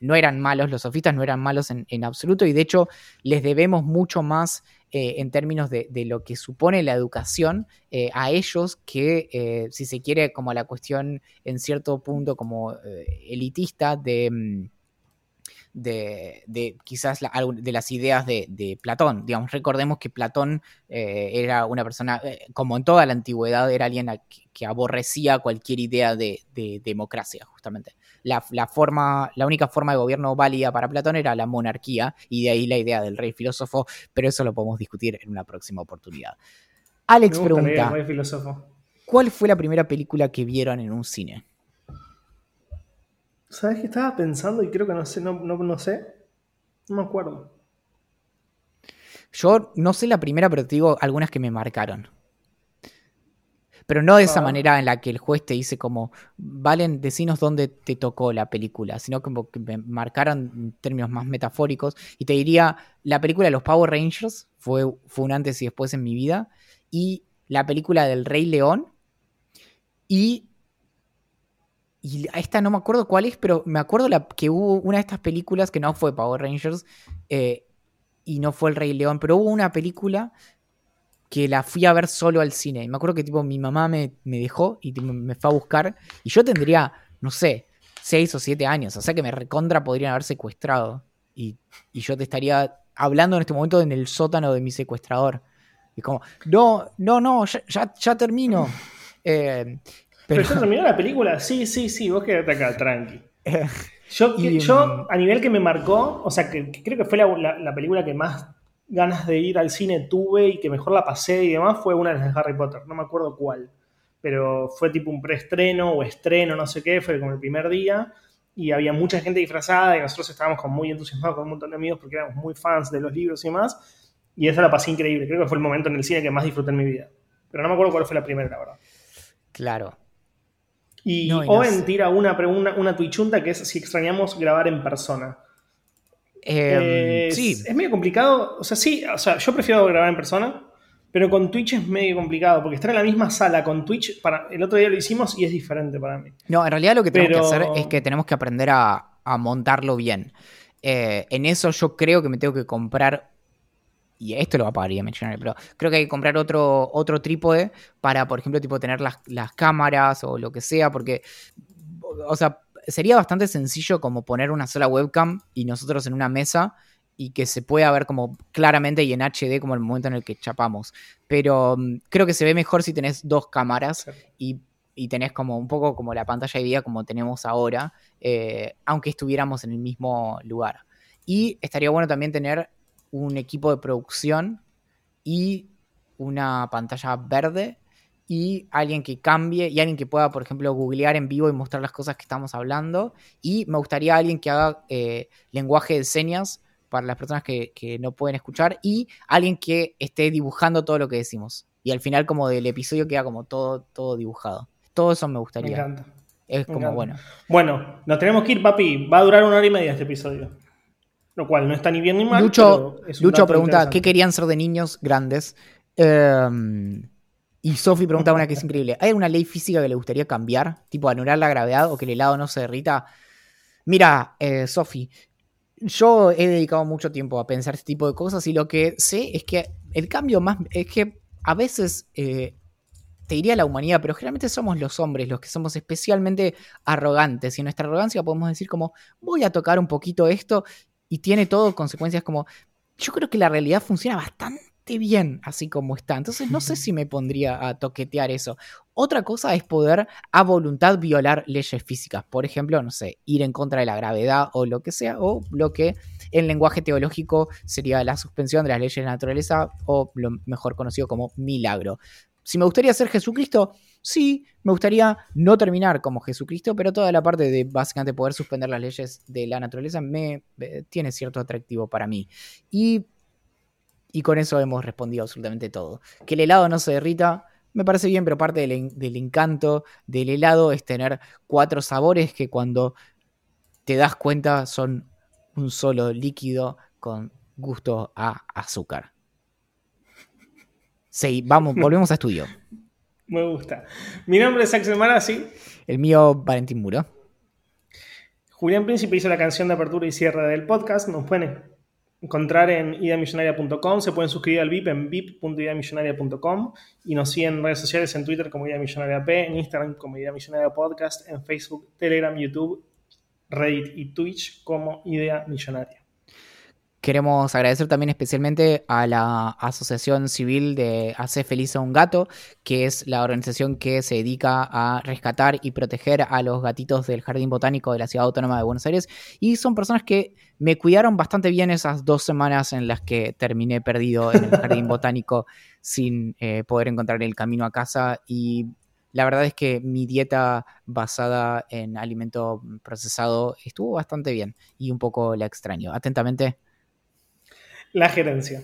A: no eran malos, los sofistas no eran malos en, absoluto, y de hecho les debemos mucho más eh, en términos de, lo que supone la educación eh, a ellos que, eh, si se quiere, como la cuestión en cierto punto como elitista de... Mm, de, quizás de las ideas de, Platón. Digamos, recordemos que Platón era una persona, como en toda la antigüedad, era alguien que, aborrecía cualquier idea de, democracia, justamente la, forma, la única forma de gobierno válida para Platón era la monarquía, y de ahí la idea del rey filósofo, pero eso lo podemos discutir en una próxima oportunidad. Alex pregunta, ¿cuál fue la primera película que vieron en un cine?
B: ¿Sabes qué estaba pensando y creo que no sé, no, no sé? No me acuerdo.
A: Yo no sé la primera, pero te digo algunas que me marcaron. Pero no de esa manera en la que el juez te dice como, Valen, decinos dónde te tocó la película, sino como que me marcaron términos más metafóricos. Y te diría, la película de los Power Rangers fue, fue un antes y después en mi vida. Y la película del Rey León. Y y esta no me acuerdo cuál es, pero me acuerdo la, que hubo una de estas películas que no fue Power Rangers eh, y no fue El Rey León, pero hubo una película que la fui a ver solo al cine. Y me acuerdo que tipo mi mamá me, dejó y me fue a buscar. Y yo tendría, no sé, seis o siete años. O sea que me recontra podrían haber secuestrado. Y, yo te estaría hablando en este momento en el sótano de mi secuestrador. Y como, no, no, no, ya, ya, termino. <laughs>
B: Eh, pero... ya terminó la película? Sí, sí, sí, vos quedate acá, tranqui. <laughs> Yo, yo, mm, a nivel que me marcó, o sea, que, creo que fue la, película que más ganas de ir al cine tuve y que mejor la pasé y demás fue una de las de Harry Potter, no me acuerdo cuál, pero fue tipo un preestreno o estreno, no sé qué, fue como el primer día y había mucha gente disfrazada y nosotros estábamos como muy entusiasmados con un montón de amigos porque éramos muy fans de los libros y demás y esa la pasé increíble, creo que fue el momento en el cine que más disfruté en mi vida, pero no me acuerdo cuál fue la primera, la verdad.
A: Claro.
B: Y Owen tira una, una, una tuichunta que es si extrañamos grabar en persona.
A: Em, sí.
B: Es medio complicado. O sea, sí, o sea, yo prefiero grabar en persona, pero con Twitch es medio complicado, porque estar en la misma sala con Twitch, para, el otro día lo hicimos y es diferente para mí.
A: No, en realidad lo que tenemos que hacer es que tenemos que aprender a, montarlo bien. Eh, en eso yo creo que me tengo que comprar y esto lo va a pagar mencionar, pero creo que hay que comprar otro, otro trípode para, por ejemplo, tipo tener las, las, cámaras o lo que sea, porque, o sea, sería bastante sencillo como poner una sola webcam y nosotros en una mesa y que se pueda ver como claramente y en HD como el momento en el que chapamos. Pero mm, creo que se ve mejor si tenés dos cámaras y, tenés como un poco como la pantalla de vida como tenemos ahora, eh, aunque estuviéramos en el mismo lugar. Y estaría bueno también tener un equipo de producción y una pantalla verde y alguien que cambie y alguien que pueda, por ejemplo, googlear en vivo y mostrar las cosas que estamos hablando. Y me gustaría alguien que haga eh, lenguaje de señas para las personas que, no pueden escuchar y alguien que esté dibujando todo lo que decimos. Y al final como del episodio queda como todo, todo dibujado. Todo eso me gustaría. Me encanta. Es como bueno.
B: Bueno, nos tenemos que ir, papi. Va a durar una hora y media este episodio. Lo cual no está ni bien ni mal.
A: Lucho, Lucho pregunta, ¿qué querían ser de niños grandes? Eh, y Sophie pregunta una que es increíble. ¿Hay alguna ley física que le gustaría cambiar? Tipo anular la gravedad o que el helado no se derrita. Mira, eh, Sophie, yo he dedicado mucho tiempo a pensar este tipo de cosas y lo que sé es que el cambio más... es que a veces... Eh, te diría la humanidad, pero generalmente somos los hombres los que somos especialmente arrogantes y en nuestra arrogancia podemos decir como voy a tocar un poquito esto y tiene todo consecuencias como yo creo que la realidad funciona bastante bastante bien así como está. Entonces no sé si me pondría a toquetear eso. Otra cosa es poder a voluntad violar leyes físicas. Por ejemplo, no sé, ir en contra de la gravedad o lo que sea, o lo que en lenguaje teológico sería la suspensión de las leyes de la naturaleza o lo mejor conocido como milagro. Si me gustaría ser Jesucristo, sí, me gustaría no terminar como Jesucristo, pero toda la parte de básicamente poder suspender las leyes de la naturaleza me eh, tiene cierto atractivo para mí. Y, y con eso hemos respondido absolutamente todo. Que el helado no se derrita, me parece bien, pero parte del, del, encanto del helado es tener cuatro sabores que cuando te das cuenta son un solo líquido con gusto a azúcar. Sí, vamos, <laughs> volvemos a estudio.
B: Me gusta. Mi nombre es Axel Marazzi.
A: El mío, Valentín Muro.
B: Julián Príncipe hizo la canción de apertura y cierre del podcast. Nos pueden encontrar en ideamillonaria.com. Se pueden suscribir al VIP en vip.ideamillonaria.com y nos siguen en redes sociales en Twitter como Idea Millonaria P, en Instagram como Idea Millonaria Podcast, en Facebook, Telegram, YouTube, Reddit y Twitch como Idea Millonaria.
A: Queremos agradecer también especialmente a la Asociación Civil de Hace Feliz a un Gato, que es la organización que se dedica a rescatar y proteger a los gatitos del Jardín Botánico de la Ciudad Autónoma de Buenos Aires. Y son personas que me cuidaron bastante bien esas dos semanas en las que terminé perdido en el Jardín Botánico <laughs> sin eh, poder encontrar el camino a casa. Y la verdad es que mi dieta basada en alimento procesado estuvo bastante bien y un poco la extraño. Atentamente
B: la gerencia.